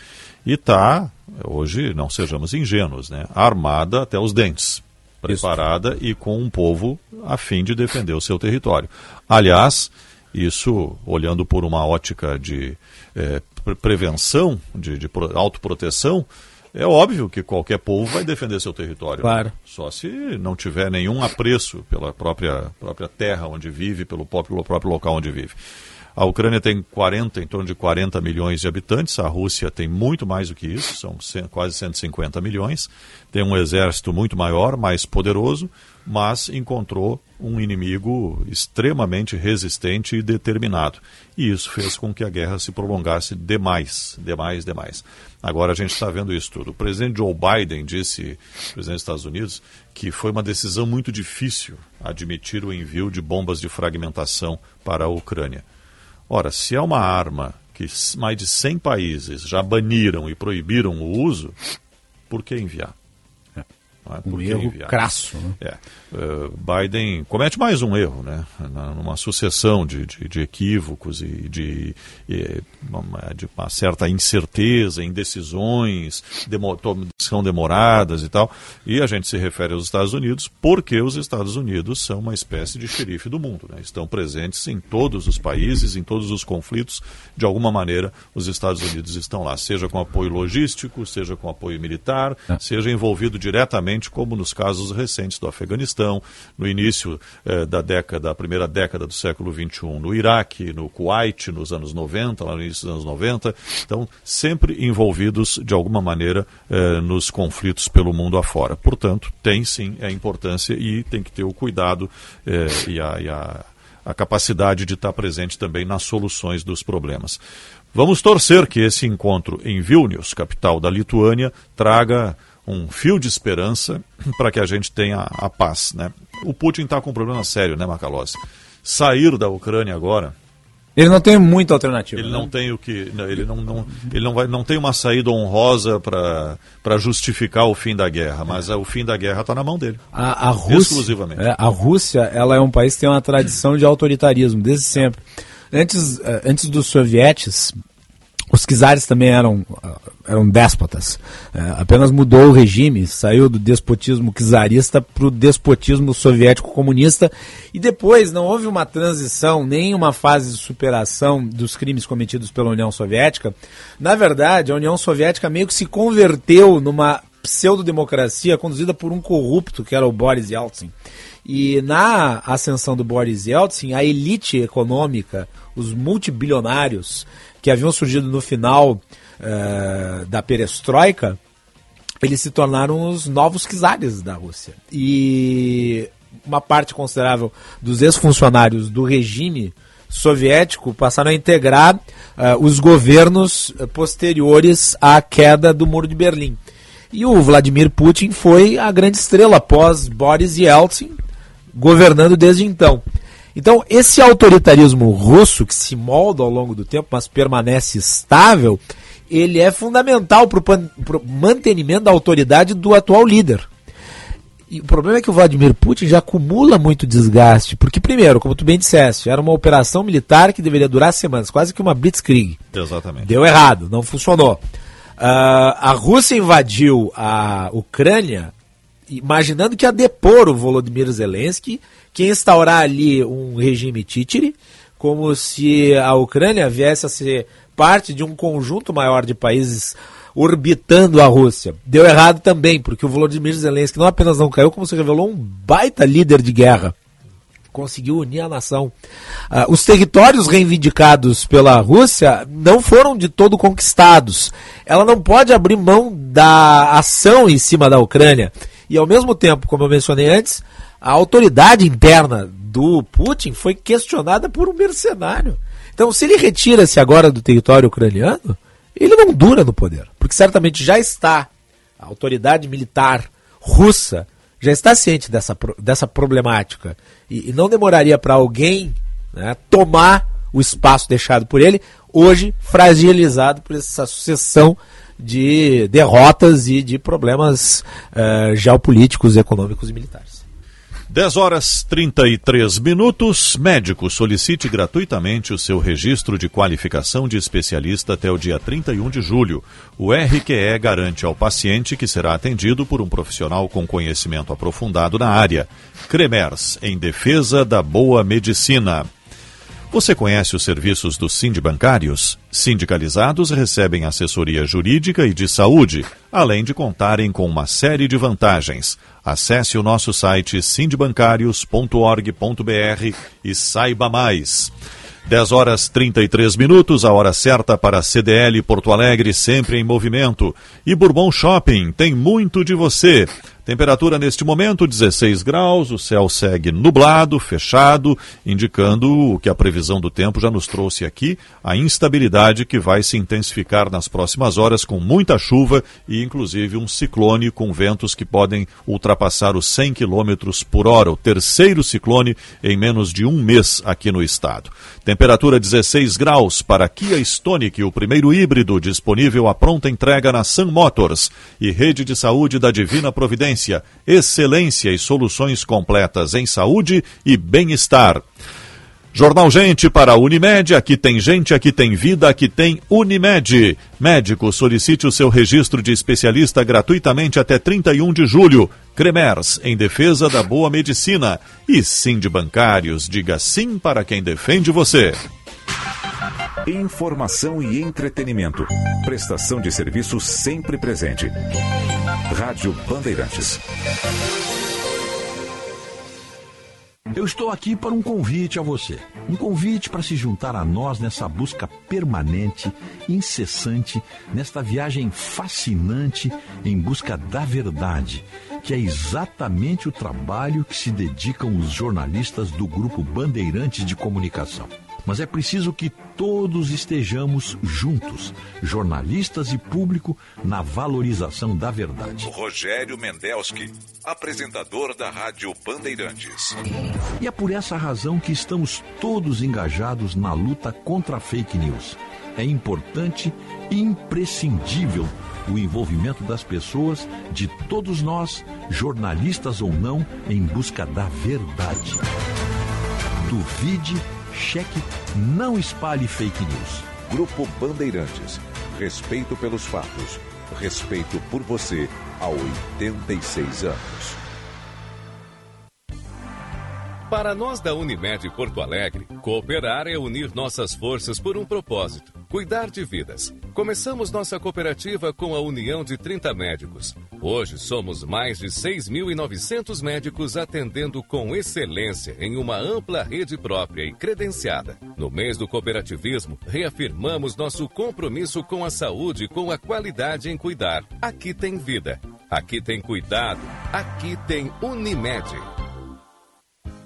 e está, hoje, não sejamos ingênuos, né, armada até os dentes, preparada e com um povo a fim de defender o seu território. Aliás, isso olhando por uma ótica de pre- prevenção, de, de pro- autoproteção, é óbvio que qualquer povo vai defender seu território. Claro. Só se não tiver nenhum apreço pela própria, própria terra onde vive, pelo próprio, pelo próprio local onde vive. A Ucrânia tem 40, em torno de 40 milhões de habitantes, a Rússia tem muito mais do que isso, são quase 150 milhões, tem um exército muito maior, mais poderoso, mas encontrou um inimigo extremamente resistente e determinado. E isso fez com que a guerra se prolongasse demais, demais, demais. Agora a gente está vendo isso tudo. O presidente Joe Biden disse, presidente dos Estados Unidos, que foi uma decisão muito difícil admitir o envio de bombas de fragmentação para a Ucrânia. Ora, se é uma arma que mais de 100 países já baniram e proibiram o uso, por que enviar? É? Um erro enviar? crasso, né? É. Eh, Biden comete mais um erro, né? Numa sucessão de, de, de equívocos e de, de uma certa incerteza, indecisões, to- são demoradas e tal. E a gente se refere aos Estados Unidos porque os Estados Unidos são uma espécie de xerife do mundo, né? Estão presentes em todos os países, em todos os conflitos. De alguma maneira, os Estados Unidos estão lá, seja com apoio logístico, seja com apoio militar, seja envolvido diretamente, como nos casos recentes do Afeganistão, no início eh, da década, da primeira década do século XXI, no Iraque, no Kuwait, nos anos 90, lá no início dos anos 90. Então, sempre envolvidos de alguma maneira eh, nos conflitos pelo mundo afora. Portanto, tem sim a importância e tem que ter o cuidado eh, e a- e a a capacidade de estar presente também nas soluções dos problemas. Vamos torcer que esse encontro em Vilnius, capital da Lituânia, traga um fio de esperança para que a gente tenha a paz. Né? O Putin está com um problema sério, né, Macalossi? Sair da Ucrânia agora, Ele não tem muita alternativa. ele né? não tem o que, não, ele não, não, ele não vai, não tem uma saída honrosa para justificar o fim da guerra, mas é, o fim da guerra está na mão dele. A, a Rússia, Exclusivamente. é, a Rússia, ela é um país que tem uma tradição de autoritarismo desde sempre. Antes, eh, antes dos sovietes, os czares também eram, ah, eram déspotas. Eh, apenas mudou o regime, saiu do despotismo czarista para o despotismo soviético comunista e depois não houve uma transição, nem uma fase de superação dos crimes cometidos pela União Soviética. Na verdade, a União Soviética meio que se converteu numa pseudo-democracia conduzida por um corrupto que era o Boris Yeltsin. E na ascensão do Boris Yeltsin, a elite econômica, os multibilionários que haviam surgido no final eh, da perestroika, eles se tornaram os novos czares da Rússia. E uma parte considerável dos ex-funcionários do regime soviético passaram a integrar eh, os governos posteriores à queda do Muro de Berlim. E o Vladimir Putin foi a grande estrela após Boris Yeltsin governando desde então. Então, esse autoritarismo russo que se molda ao longo do tempo, mas permanece estável, ele é fundamental para o mantenimento da autoridade do atual líder. E o problema é que o Vladimir Putin já acumula muito desgaste, porque, primeiro, como tu bem disseste, era uma operação militar que deveria durar semanas, quase que uma blitzkrieg. Exatamente. Deu errado, não funcionou. Ah, a Rússia invadiu a Ucrânia imaginando que ia depor o Volodymyr Zelensky, que instaurar ali um regime títere, como se a Ucrânia viesse a ser parte de um conjunto maior de países orbitando a Rússia. Deu errado também, porque o Volodymyr Zelensky não apenas não caiu, como se revelou um baita líder de guerra conseguiu unir a nação. Ah, os territórios reivindicados pela Rússia não foram de todo conquistados. Ela não pode abrir mão da ação em cima da Ucrânia. E ao mesmo tempo, como eu mencionei antes, a autoridade interna do Putin foi questionada por um mercenário. Então, se ele retira-se agora do território ucraniano, ele não dura no poder, porque certamente já está a autoridade militar russa já está ciente dessa, dessa problemática e, e não demoraria para alguém né, tomar o espaço deixado por ele, hoje fragilizado por essa sucessão de derrotas e de problemas uh, geopolíticos, econômicos e militares. 10 horas 33 minutos. Médico, solicite gratuitamente o seu registro de qualificação de especialista até o dia 31 de julho. O RQE garante ao paciente que será atendido por um profissional com conhecimento aprofundado na área. Cremers, em defesa da boa medicina. Você conhece os serviços dos sindibancários? Sindicalizados recebem assessoria jurídica e de saúde, além de contarem com uma série de vantagens. Acesse o nosso site sindbancários.org.br e saiba mais. 10 horas 33 minutos, a hora certa para CDL Porto Alegre, sempre em movimento. E Bourbon Shopping tem muito de você. Temperatura neste momento 16 graus, o céu segue nublado, fechado, indicando o que a previsão do tempo já nos trouxe aqui, a instabilidade que vai se intensificar nas próximas horas com muita chuva e inclusive um ciclone com ventos que podem ultrapassar os 100 km por hora, o terceiro ciclone em menos de um mês aqui no estado. Temperatura 16 graus para Kia Stonic, o primeiro híbrido disponível à pronta entrega na Sun Motors e rede de saúde da Divina Providência excelência e soluções completas em saúde e bem-estar. Jornal Gente para Unimed, aqui tem gente, aqui tem vida, aqui tem Unimed. Médico, solicite o seu registro de especialista gratuitamente até 31 de julho. Cremers, em defesa da boa medicina. E sim de bancários, diga sim para quem defende você. Informação e entretenimento. Prestação de serviço sempre presente. Rádio Bandeirantes. Eu estou aqui para um convite a você. Um convite para se juntar a nós nessa busca permanente, incessante, nesta viagem fascinante em busca da verdade, que é exatamente o trabalho que se dedicam os jornalistas do Grupo Bandeirantes de Comunicação mas é preciso que todos estejamos juntos, jornalistas e público, na valorização da verdade. Rogério Mendelski, apresentador da Rádio Bandeirantes. E é por essa razão que estamos todos engajados na luta contra a fake news. É importante e imprescindível o envolvimento das pessoas, de todos nós, jornalistas ou não, em busca da verdade. Duvide cheque, não espalhe fake news. Grupo Bandeirantes. Respeito pelos fatos. Respeito por você há 86 anos. Para nós da Unimed Porto Alegre, cooperar é unir nossas forças por um propósito: cuidar de vidas. Começamos nossa cooperativa com a união de 30 médicos. Hoje somos mais de 6.900 médicos atendendo com excelência em uma ampla rede própria e credenciada. No mês do cooperativismo, reafirmamos nosso compromisso com a saúde e com a qualidade em cuidar. Aqui tem vida, aqui tem cuidado, aqui tem Unimed.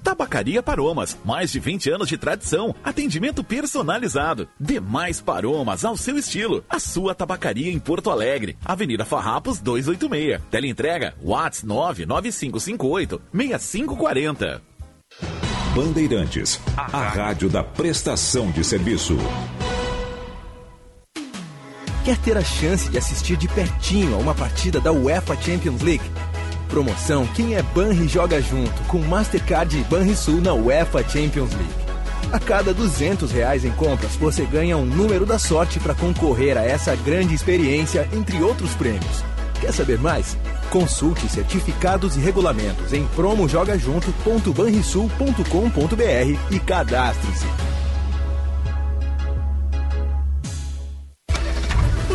Tabacaria Paromas, mais de 20 anos de tradição, atendimento personalizado. Demais Paromas ao seu estilo. A sua tabacaria em Porto Alegre, Avenida Farrapos 286. Teleentrega Whats 99558 6540. Bandeirantes, a rádio da prestação de serviço. Quer ter a chance de assistir de pertinho a uma partida da UEFA Champions League? Promoção Quem é Banri joga junto com Mastercard e Banrisul na UEFA Champions League. A cada 200 reais em compras, você ganha um número da sorte para concorrer a essa grande experiência, entre outros prêmios. Quer saber mais? Consulte certificados e regulamentos em promojogajunto.banrisul.com.br e cadastre-se.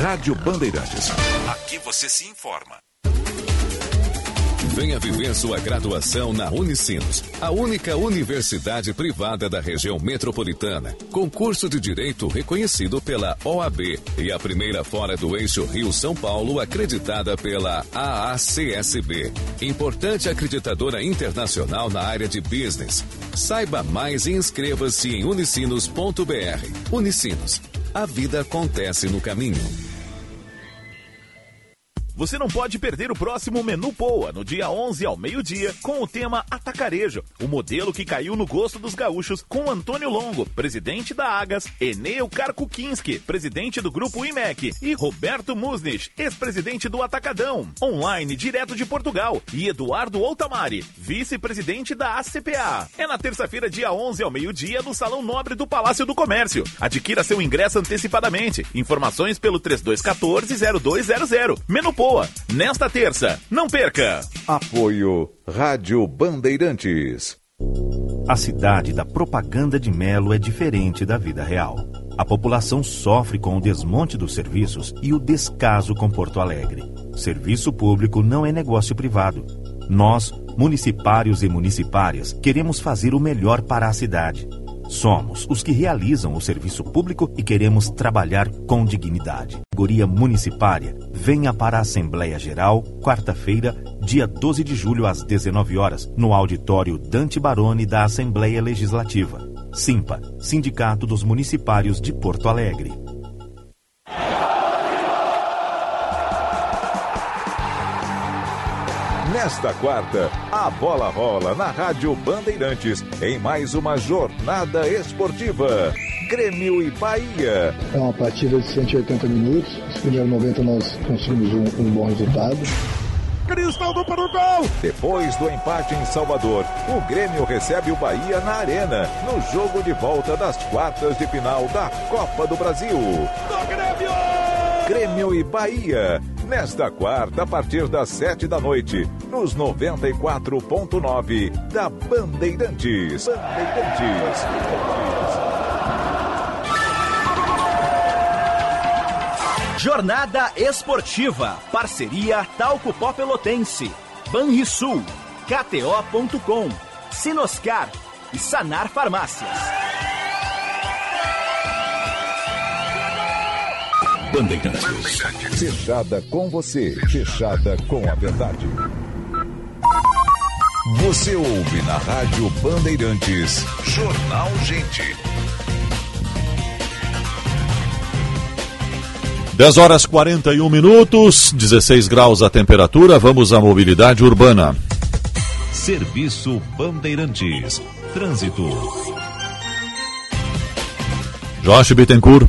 Rádio Bandeirantes. Aqui você se informa. Venha viver sua graduação na Unicinos, a única universidade privada da região metropolitana. Concurso de Direito reconhecido pela OAB e a primeira fora do eixo Rio-São Paulo acreditada pela AACSB. Importante acreditadora internacional na área de business. Saiba mais e inscreva-se em unicinos.br. Unicinos. A vida acontece no caminho. Você não pode perder o próximo Menu Poa, no dia 11 ao meio-dia, com o tema Atacarejo, o modelo que caiu no gosto dos gaúchos, com Antônio Longo, presidente da Agas, Eneu Karkukinski, presidente do Grupo IMEC, e Roberto Musnich, ex-presidente do Atacadão, online direto de Portugal, e Eduardo Outamari, vice-presidente da ACPA. É na terça-feira, dia 11 ao meio-dia, no Salão Nobre do Palácio do Comércio. Adquira seu ingresso antecipadamente. Informações pelo 3214-0200. Menu Poa nesta terça. Não perca! Apoio Rádio Bandeirantes. A cidade da propaganda de Melo é diferente da vida real. A população sofre com o desmonte dos serviços e o descaso com Porto Alegre. Serviço público não é negócio privado. Nós, municipários e municipárias, queremos fazer o melhor para a cidade. Somos os que realizam o serviço público e queremos trabalhar com dignidade. Categoria Municipária, venha para a Assembleia Geral, quarta-feira, dia 12 de julho, às 19 horas, no auditório Dante Baroni da Assembleia Legislativa. Simpa, Sindicato dos Municipários de Porto Alegre. Nesta quarta, a bola rola na Rádio Bandeirantes em mais uma jornada esportiva. Grêmio e Bahia. É uma partida de 180 minutos. Nos primeiros 90 nós conseguimos um, um bom resultado. Cristaldo para o gol! Depois do empate em Salvador, o Grêmio recebe o Bahia na Arena, no jogo de volta das quartas de final da Copa do Brasil. Do Grêmio! Grêmio e Bahia. Nesta quarta, a partir das sete da noite, nos 94.9 da Bandeirantes. Bandeirantes. Jornada Esportiva. Parceria Talco Pó Pelotense. Banrisul. KTO.com. Sinoscar. E Sanar Farmácias. Bandeirantes. Fechada com você, fechada com a verdade. Você ouve na Rádio Bandeirantes. Jornal Gente. 10 horas 41 minutos, 16 graus a temperatura. Vamos à mobilidade urbana. Serviço Bandeirantes. Trânsito. Jorge Bittencourt.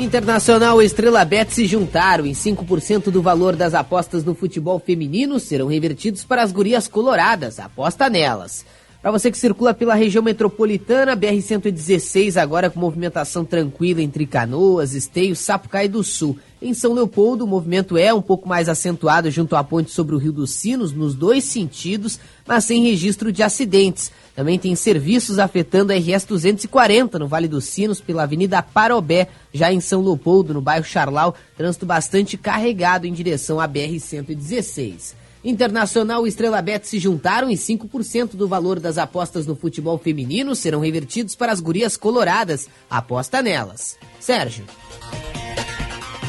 Internacional e Estrela Bet se juntaram em 5% do valor das apostas no futebol feminino serão revertidos para as gurias coloradas. Aposta nelas. Para você que circula pela região metropolitana, BR-116 agora com movimentação tranquila entre Canoas, Esteio, Sapucaí do Sul. Em São Leopoldo, o movimento é um pouco mais acentuado junto à ponte sobre o Rio dos Sinos, nos dois sentidos, mas sem registro de acidentes. Também tem serviços afetando a RS 240 no Vale dos Sinos, pela Avenida Parobé, já em São Leopoldo, no bairro Charlau, trânsito bastante carregado em direção à BR-116. Internacional e Estrela Bet se juntaram e 5% do valor das apostas no futebol feminino serão revertidos para as gurias coloradas. Aposta nelas. Sérgio.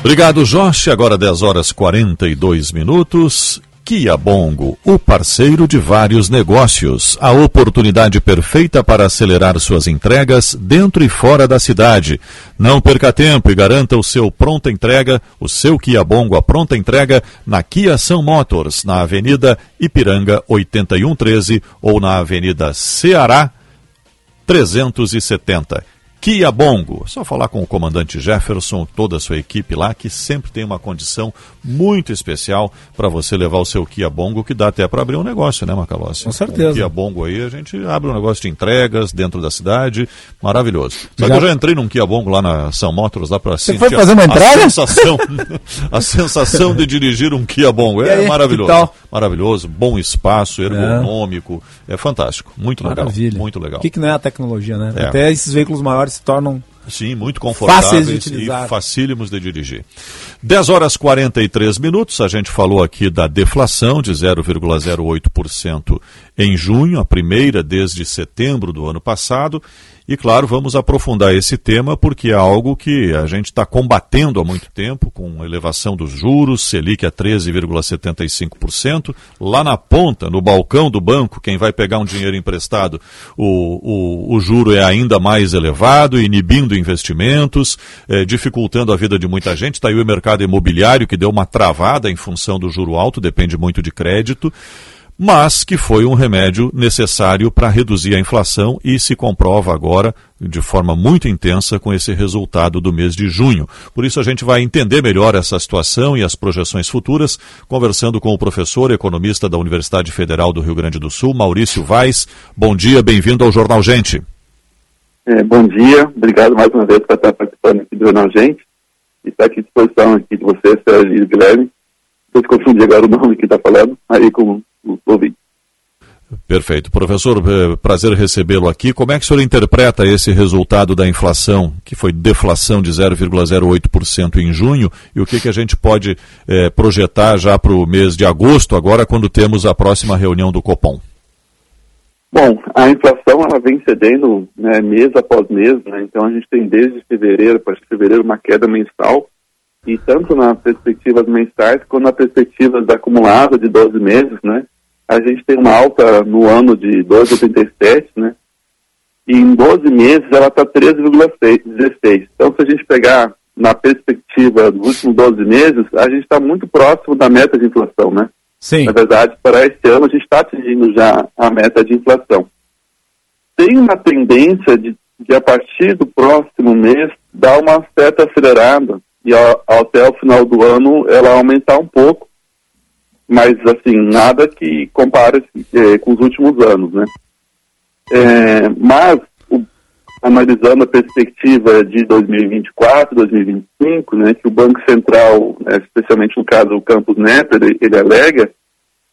Obrigado, Jorge. Agora 10 horas 42 minutos. Kia Bongo, o parceiro de vários negócios. A oportunidade perfeita para acelerar suas entregas dentro e fora da cidade. Não perca tempo e garanta o seu pronta entrega, o seu Kia Bongo a pronta entrega na Kia São Motors, na Avenida Ipiranga 8113 ou na Avenida Ceará 370. Kia Bongo. Só falar com o comandante Jefferson, toda a sua equipe lá, que sempre tem uma condição muito especial para você levar o seu Kia Bongo, que dá até para abrir um negócio, né, Macalossi? Com certeza. Com o Kia Bongo aí, a gente abre um negócio de entregas dentro da cidade, maravilhoso. Só já... que eu já entrei num Kia Bongo lá na São Motors, lá para sentir foi fazer uma entrega? a sensação, a sensação de dirigir um Kia Bongo. É aí, maravilhoso. Maravilhoso, bom espaço, ergonômico, é, é fantástico, muito legal. Maravilha. Muito legal. O que, que não é a tecnologia, né? É. Até esses veículos maiores se tornam Sim, muito confortáveis e facílimos de dirigir. 10 horas 43 minutos, a gente falou aqui da deflação de 0,08% em junho, a primeira desde setembro do ano passado, e claro, vamos aprofundar esse tema porque é algo que a gente está combatendo há muito tempo, com elevação dos juros, Selic a 13,75%. Lá na ponta, no balcão do banco, quem vai pegar um dinheiro emprestado, o, o, o juro é ainda mais elevado, inibindo investimentos, é, dificultando a vida de muita gente. Está aí o mercado imobiliário que deu uma travada em função do juro alto, depende muito de crédito mas que foi um remédio necessário para reduzir a inflação e se comprova agora de forma muito intensa com esse resultado do mês de junho. Por isso a gente vai entender melhor essa situação e as projeções futuras, conversando com o professor economista da Universidade Federal do Rio Grande do Sul, Maurício Vaz. Bom dia, bem-vindo ao Jornal Gente. É, bom dia, obrigado mais uma vez por estar participando aqui do Jornal Gente e aqui à disposição aqui de vocês, Sérgio e Guilherme. Vocês confundem agora o nome que está falando, aí com ouvinte. Perfeito. Professor, eh, prazer recebê-lo aqui. Como é que o senhor interpreta esse resultado da inflação, que foi deflação de 0,08% em junho, e o que, que a gente pode eh, projetar já para o mês de agosto, agora quando temos a próxima reunião do Copom? Bom, a inflação ela vem cedendo né, mês após mês, né, então a gente tem desde fevereiro, para fevereiro, uma queda mensal, e tanto nas perspectivas mensais quanto nas perspectivas acumuladas de 12 meses, né, a gente tem uma alta no ano de 2,87, né? E em 12 meses ela está 13,16. Então, se a gente pegar na perspectiva dos últimos 12 meses, a gente está muito próximo da meta de inflação, né? Sim. Na verdade, para esse ano, a gente está atingindo já a meta de inflação. Tem uma tendência de, de a partir do próximo mês, dar uma certa acelerada e ao, até o final do ano ela aumentar um pouco mas assim, nada que compare é, com os últimos anos, né? É, mas, o, analisando a perspectiva de 2024, 2025, né, que o Banco Central, né, especialmente no caso do Campus Neto, ele, ele alega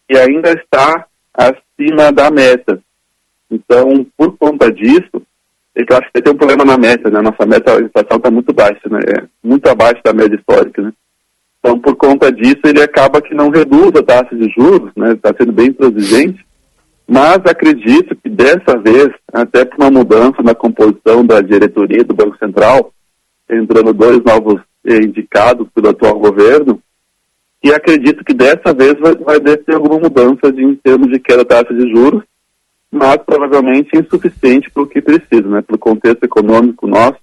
que ainda está acima da meta. Então, por conta disso, eu acho que tem um problema na meta, né? Nossa meta, a inflação está muito baixa, né? É muito abaixo da média histórica, né? Então, por conta disso, ele acaba que não reduz a taxa de juros, né? Está sendo bem intransigente. Mas acredito que dessa vez, até por uma mudança na composição da diretoria do Banco Central, entrando dois novos eh, indicados pelo atual governo, e acredito que dessa vez vai, vai ter alguma mudança de, em termos de queda da taxa de juros, mas provavelmente insuficiente para o que precisa, né? Pelo contexto econômico nosso,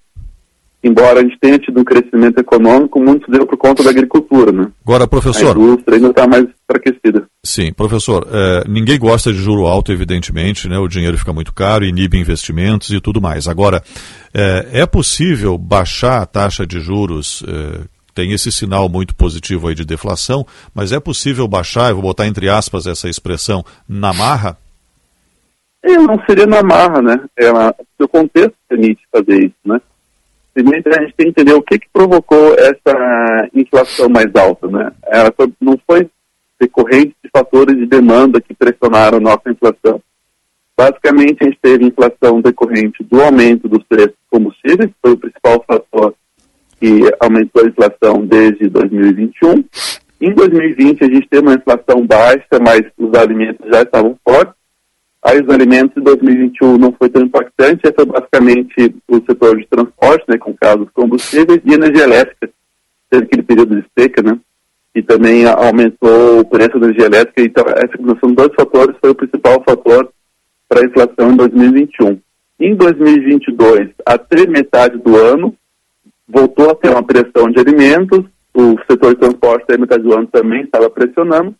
embora a gente tenha tido um crescimento econômico, muito deu por conta da agricultura, né? Agora, professor... A indústria ainda está mais enfraquecida. Sim, professor, é, ninguém gosta de juro alto, evidentemente, né? O dinheiro fica muito caro, inibe investimentos e tudo mais. Agora, é, é possível baixar a taxa de juros... É, tem esse sinal muito positivo aí de deflação, mas é possível baixar, eu vou botar entre aspas essa expressão, na marra? É, não seria na marra, né? É, o contexto permite fazer isso, né? Primeiro, a gente tem que entender o que, que provocou essa inflação mais alta. Né? Ela não foi decorrente de fatores de demanda que pressionaram nossa inflação. Basicamente, a gente teve inflação decorrente do aumento dos preços de combustíveis, foi o principal fator que aumentou a inflação desde 2021. Em 2020, a gente teve uma inflação baixa, mas os alimentos já estavam fortes. Aí os alimentos em 2021 não foi tão impactante, é basicamente o setor de transporte, né, com casos combustíveis, e energia elétrica teve aquele período de seca, né? E também aumentou o preço da energia elétrica. Então, essa combinação de dois fatores foi o principal fator para a inflação em 2021. Em 2022, até metade do ano, voltou a ter uma pressão de alimentos, o setor de transporte até metade do ano também estava pressionando,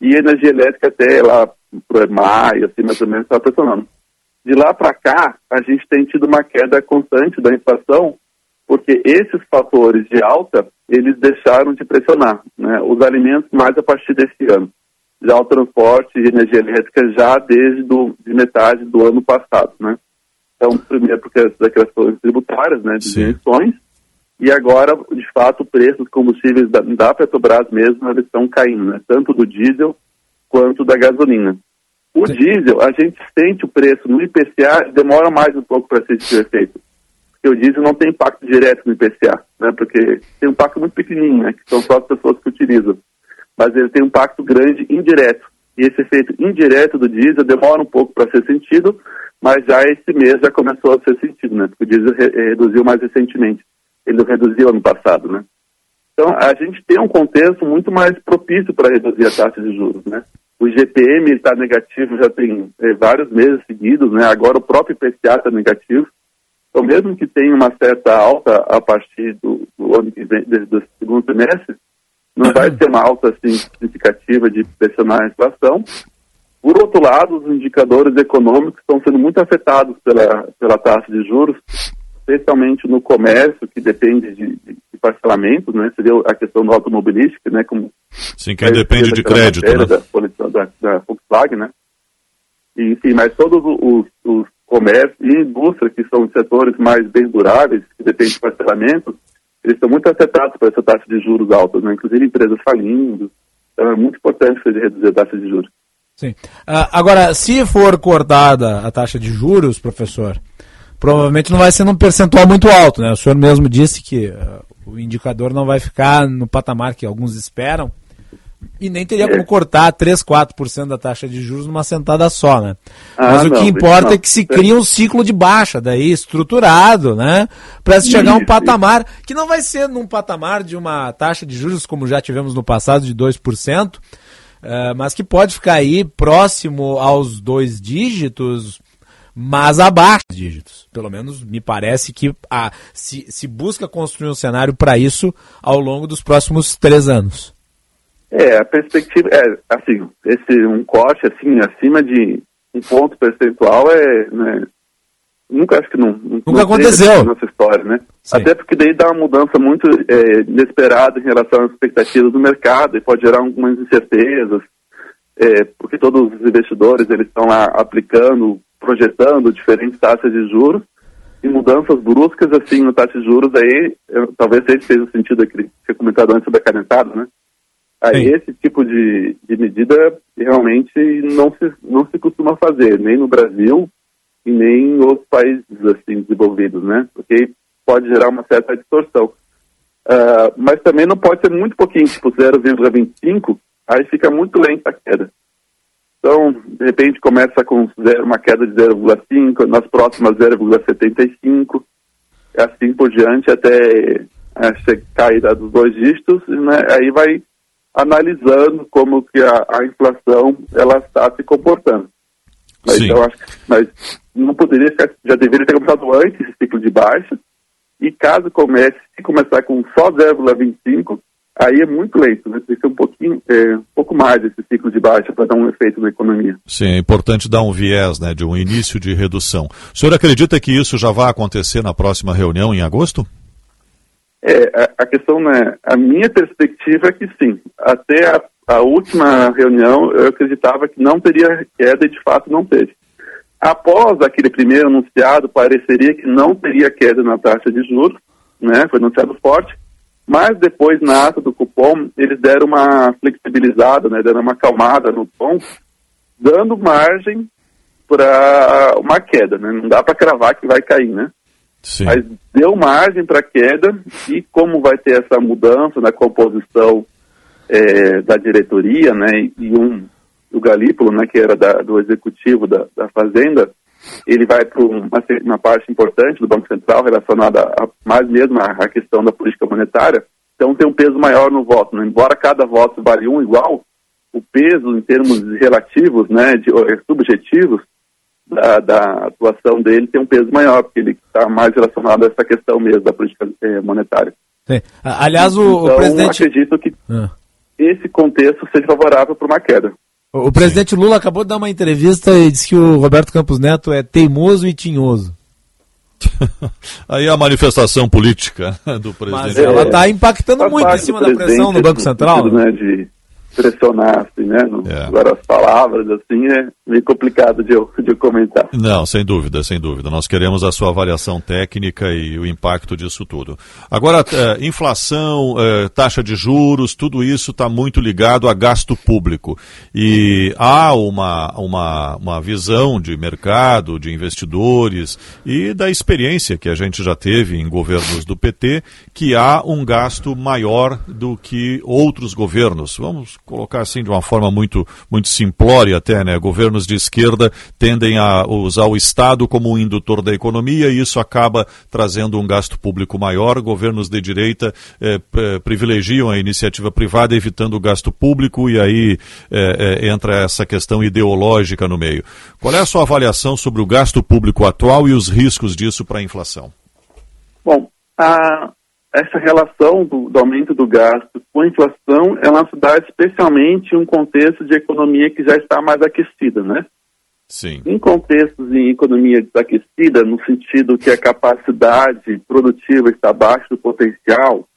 e a energia elétrica até lá para maio, assim, mais ou menos, estava pressionando. De lá para cá, a gente tem tido uma queda constante da inflação, porque esses fatores de alta, eles deixaram de pressionar, né? Os alimentos mais a partir desse ano. Já o transporte e energia elétrica já desde do, de metade do ano passado, né? Então, primeiro porque das questões tributárias, né, de emissões, e agora, de fato, o preço dos combustíveis da, da Petrobras mesmo, eles estão caindo, né? Tanto do diesel quanto da gasolina. O Sim. diesel, a gente sente o preço no IPCA, demora mais um pouco para ser esse efeito. Porque o diesel não tem impacto direto no IPCA, né? Porque tem um impacto muito pequenininho, né? Que são só as pessoas que utilizam. Mas ele tem um impacto grande indireto. E esse efeito indireto do diesel demora um pouco para ser sentido, mas já esse mês já começou a ser sentido, né? Porque o diesel re reduziu mais recentemente ele reduziu ano passado, né? Então, a gente tem um contexto muito mais propício para reduzir a taxa de juros, né? O GPM está negativo já tem é, vários meses seguidos, né? Agora o próprio IPCA está negativo. Então, mesmo que tenha uma certa alta a partir do, do ano que vem, do segundo semestre, não vai ser uma alta assim, significativa de pressionar a inflação. Por outro lado, os indicadores econômicos estão sendo muito afetados pela, pela taxa de juros, especialmente no comércio, que depende de, de, parcelamentos, né? Seria a questão do automobilístico, né? Como Sim, quem depende de crédito, né? Da, da, da, Volkswagen, né? E, enfim, mas todos os, os comércios e indústria, que são os setores mais bem duráveis, que dependem de parcelamentos, eles estão muito afetados por essa taxa de juros alta, né? Inclusive empresas falindo. Então é muito importante reduzir a taxa de juros. Sim. Uh, agora, se for cortada a taxa de juros, professor, provavelmente não vai ser num percentual muito alto, né? O senhor mesmo disse que uh, o indicador não vai ficar no patamar que alguns esperam e nem teria como cortar 3, 4% da taxa de juros numa sentada só, né? Ah, Mas o não, que importa não. é que se cria um ciclo de baixa, daí estruturado, né? Para se chegar a um patamar que não vai ser num patamar de uma taxa de juros como já tivemos no passado de 2%, uh, mas que pode ficar aí próximo aos dois dígitos, mas abaixo dos dígitos. Pelo menos me parece que a, se, se busca construir um cenário para isso ao longo dos próximos três anos. É, a perspectiva é assim, esse um corte assim acima de um ponto percentual é, né, nunca acho que não nunca não aconteceu nessa história, né? Sim. Até porque daí dá uma mudança muito é, inesperada em relação às expectativas do mercado e pode gerar algumas incertezas, é, porque todos os investidores eles estão lá aplicando projetando diferentes taxas de juros e mudanças bruscas assim no taxa de juros aí eu, talvez seja fez o sentido que você comentado antes sobre a canetada, né? Aí Sim. esse tipo de, de medida realmente não se não se costuma fazer nem no Brasil e nem em outros países assim desenvolvidos, né? Porque pode gerar uma certa distorção. Uh, mas também não pode ser muito pouquinho, tipo 0,25, aí fica muito lenta a queda. Então, de repente, começa com zero, uma queda de 0,5, nas próximas 0,75, assim por diante, até é, cair dos dois dígitos, né? aí vai analisando como que a, a inflação ela está se comportando. Mas, Sim. eu acho que, mas não poderia ficar, já deveria ter começado antes esse ciclo de baixa, e caso comece, se começar com só 0,25, aí é muito lento, né? Ser um pouquinho, é, um pouco mais esse ciclo de baixa para dar um efeito na economia. Sim, é importante dar um viés, né, de um início de redução. O senhor acredita que isso já vai acontecer na próxima reunião em agosto? É, a, a questão, né, a minha perspectiva é que sim. Até a, a última reunião eu acreditava que não teria queda e de fato não teve. Após aquele primeiro anunciado, pareceria que não teria queda na taxa de juros, né? Foi anunciado forte mas depois, na ata do cupom, eles deram uma flexibilizada, né, deram uma acalmada no tom, dando margem para uma queda. Né? Não dá para cravar que vai cair, né? Sim. Mas deu margem para queda e como vai ter essa mudança na composição é, da diretoria, né, e um o Galípolo, né, que era da, do executivo da, da Fazenda, ele vai para uma, uma, parte importante do Banco Central relacionada a, mais mesmo à, questão da política monetária, Então tem um peso maior no voto. Né? Embora cada voto valha um igual, o peso em termos relativos, né, de, subjetivos, da, da, atuação dele tem um peso maior, porque ele está mais relacionado a essa questão mesmo da política eh, monetária. Sim. Aliás, o, então, presidente. acredito que ah. esse contexto seja favorável para uma queda. O, presidente Lula acabou de dar uma entrevista e disse que o Roberto Campos Neto é teimoso e tinhoso. Aí a manifestação política do presidente. Mas ela está impactando muito em cima da pressão no Banco Central. Sentido, né, de pressionar, assim, né? No, É. Agora as palavras, assim, é meio complicado de eu, de eu comentar. Não, sem dúvida, sem dúvida. Nós queremos a sua avaliação técnica e o impacto disso tudo. Agora, eh, inflação, eh, taxa de juros, tudo isso está muito ligado a gasto público. E há uma, uma, uma visão de mercado, de investidores e da experiência que a gente já teve em governos do PT, que há um gasto maior do que outros governos. Vamos colocar assim de uma forma muito, muito simplória até, né? Governos de esquerda tendem a usar o Estado como um indutor da economia e isso acaba trazendo um gasto público maior. Governos de direita eh, privilegiam a iniciativa privada, evitando o gasto público e aí eh, eh, entra essa questão ideológica no meio. Qual é a sua avaliação sobre o gasto público atual e os riscos disso para a inflação? Bom, a, essa relação do, do aumento do gasto com a inflação, ela se dá especialmente em um contexto de economia que já está mais aquecida, né? Sim. Em contextos em economia desaquecida, no sentido que a capacidade produtiva está abaixo do potencial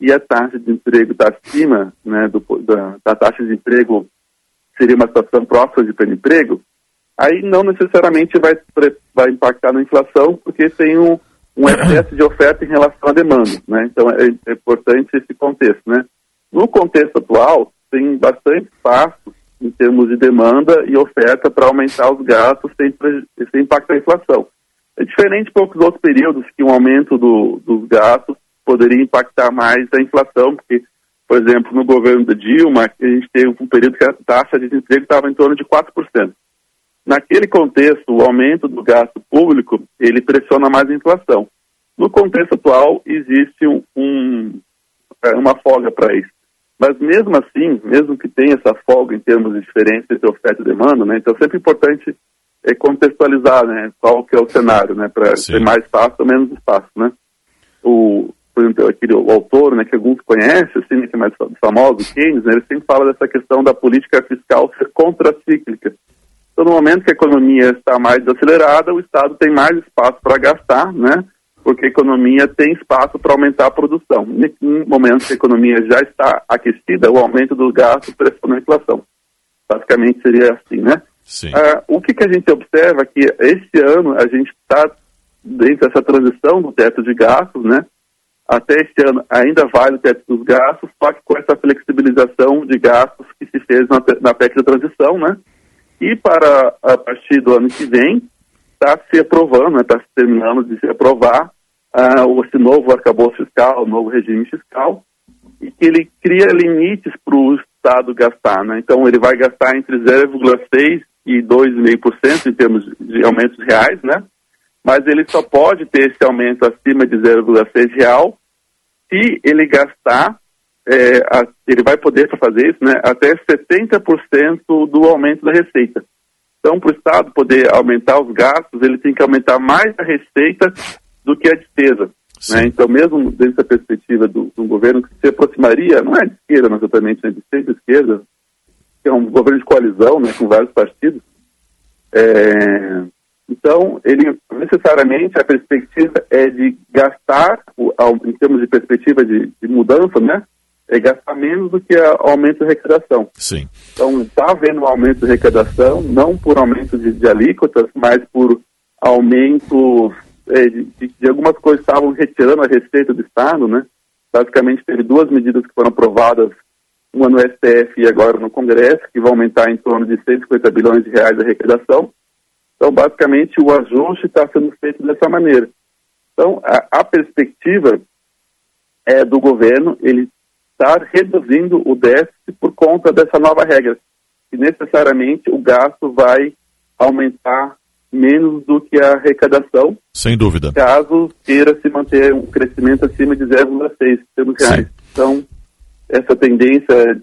e a taxa de emprego está acima né, do, da, da taxa de emprego, seria uma situação próxima de pleno emprego, aí não necessariamente vai, vai impactar na inflação, porque tem um, um excesso de oferta em relação à demanda. Né? Então é, é importante esse contexto. Né? No contexto atual, tem bastante espaço em termos de demanda e oferta para aumentar os gastos sem, sem impactar a inflação. É diferente de poucos outros períodos que um aumento do, dos gastos poderia impactar mais a inflação, porque, por exemplo, no governo da Dilma, a gente teve um período que a taxa de desemprego estava em torno de 4%. Naquele contexto, o aumento do gasto público, ele pressiona mais a inflação. No contexto atual, existe um, um, é, uma folga para isso. Mas mesmo assim, mesmo que tenha essa folga em termos de diferença entre oferta e demanda, né, então é sempre importante é, contextualizar né, qual que é o cenário, né, para ter mais espaço ou menos espaço. Né. O, por exemplo, aquele o autor né, que alguns conhecem, assim, que é mais famoso, Keynes, né, ele sempre fala dessa questão da política fiscal ser contracíclica. Então, no momento que a economia está mais acelerada, o Estado tem mais espaço para gastar, né? Porque a economia tem espaço para aumentar a produção. No momento que a economia já está aquecida, o aumento do gasto pressiona a inflação. Basicamente seria assim, né? Sim. Ah, o que, que a gente observa é que esse ano a gente está dentro dessa transição do teto de gastos, né? Até este ano ainda vale o teto dos gastos, só que com essa flexibilização de gastos que se fez na, na PEC da transição, né? E para a partir do ano que vem, está se aprovando, está se terminando de se aprovar o- esse novo arcabouço fiscal, o novo regime fiscal, e que ele cria limites para o Estado gastar. Né? Então, ele vai gastar entre 0,6% e 2,5% em termos de aumentos reais, né? mas ele só pode ter esse aumento acima de 0,6 real se ele gastar, é, a- ele vai poder fazer isso, né, até 70% do aumento da receita. Então, para o Estado poder aumentar os gastos, ele tem que aumentar mais a receita do que a despesa. Né? Então, mesmo dentro da perspectiva do, de um governo que se aproximaria, não é de esquerda, mas exatamente, né, de centro-esquerda, que é um governo de coalizão, né, com vários partidos, é, então, ele necessariamente a perspectiva é de gastar, em termos de perspectiva de, de mudança, né? É gastar menos do que a- o aumento de arrecadação. Sim. Então, está havendo um aumento de arrecadação, não por aumento de, de alíquotas, mas por aumento é, de, de- algumas coisas que estavam retirando a receita do Estado, né? Basicamente, teve duas medidas que foram aprovadas, uma no STF e agora no Congresso, que vão aumentar em torno de 150 bilhões de reais de arrecadação. Então, basicamente, o ajuste está sendo feito dessa maneira. Então, a, a perspectiva é do governo ele estar reduzindo o déficit por conta dessa nova regra. E necessariamente o gasto vai aumentar menos do que a arrecadação, Sem dúvida. caso queira se manter um crescimento acima de 0,6 termos reais. Então, essa tendência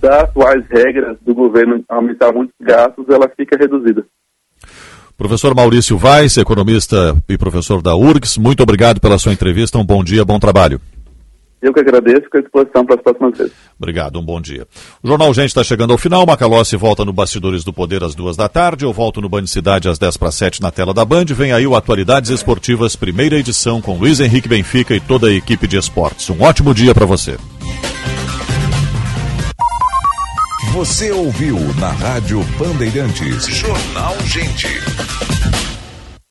das atuais regras do governo aumentar muitos gastos, ela fica reduzida. Professor Maurício Vaz, economista e professor da URGS, muito obrigado pela sua entrevista. Um bom dia, bom trabalho. Eu que agradeço, fico à disposição para as próximas vezes. Obrigado, um bom dia. O Jornal Gente está chegando ao final. Macalossi volta no Bastidores do Poder às duas da tarde. Eu volto no Band Cidade às 10 para 7 na tela da Band. Vem aí o Atualidades Esportivas, primeira edição, com Luiz Henrique Benfica e toda a equipe de esportes. Um ótimo dia para você. Você ouviu na Rádio Bandeirantes. Jornal Gente.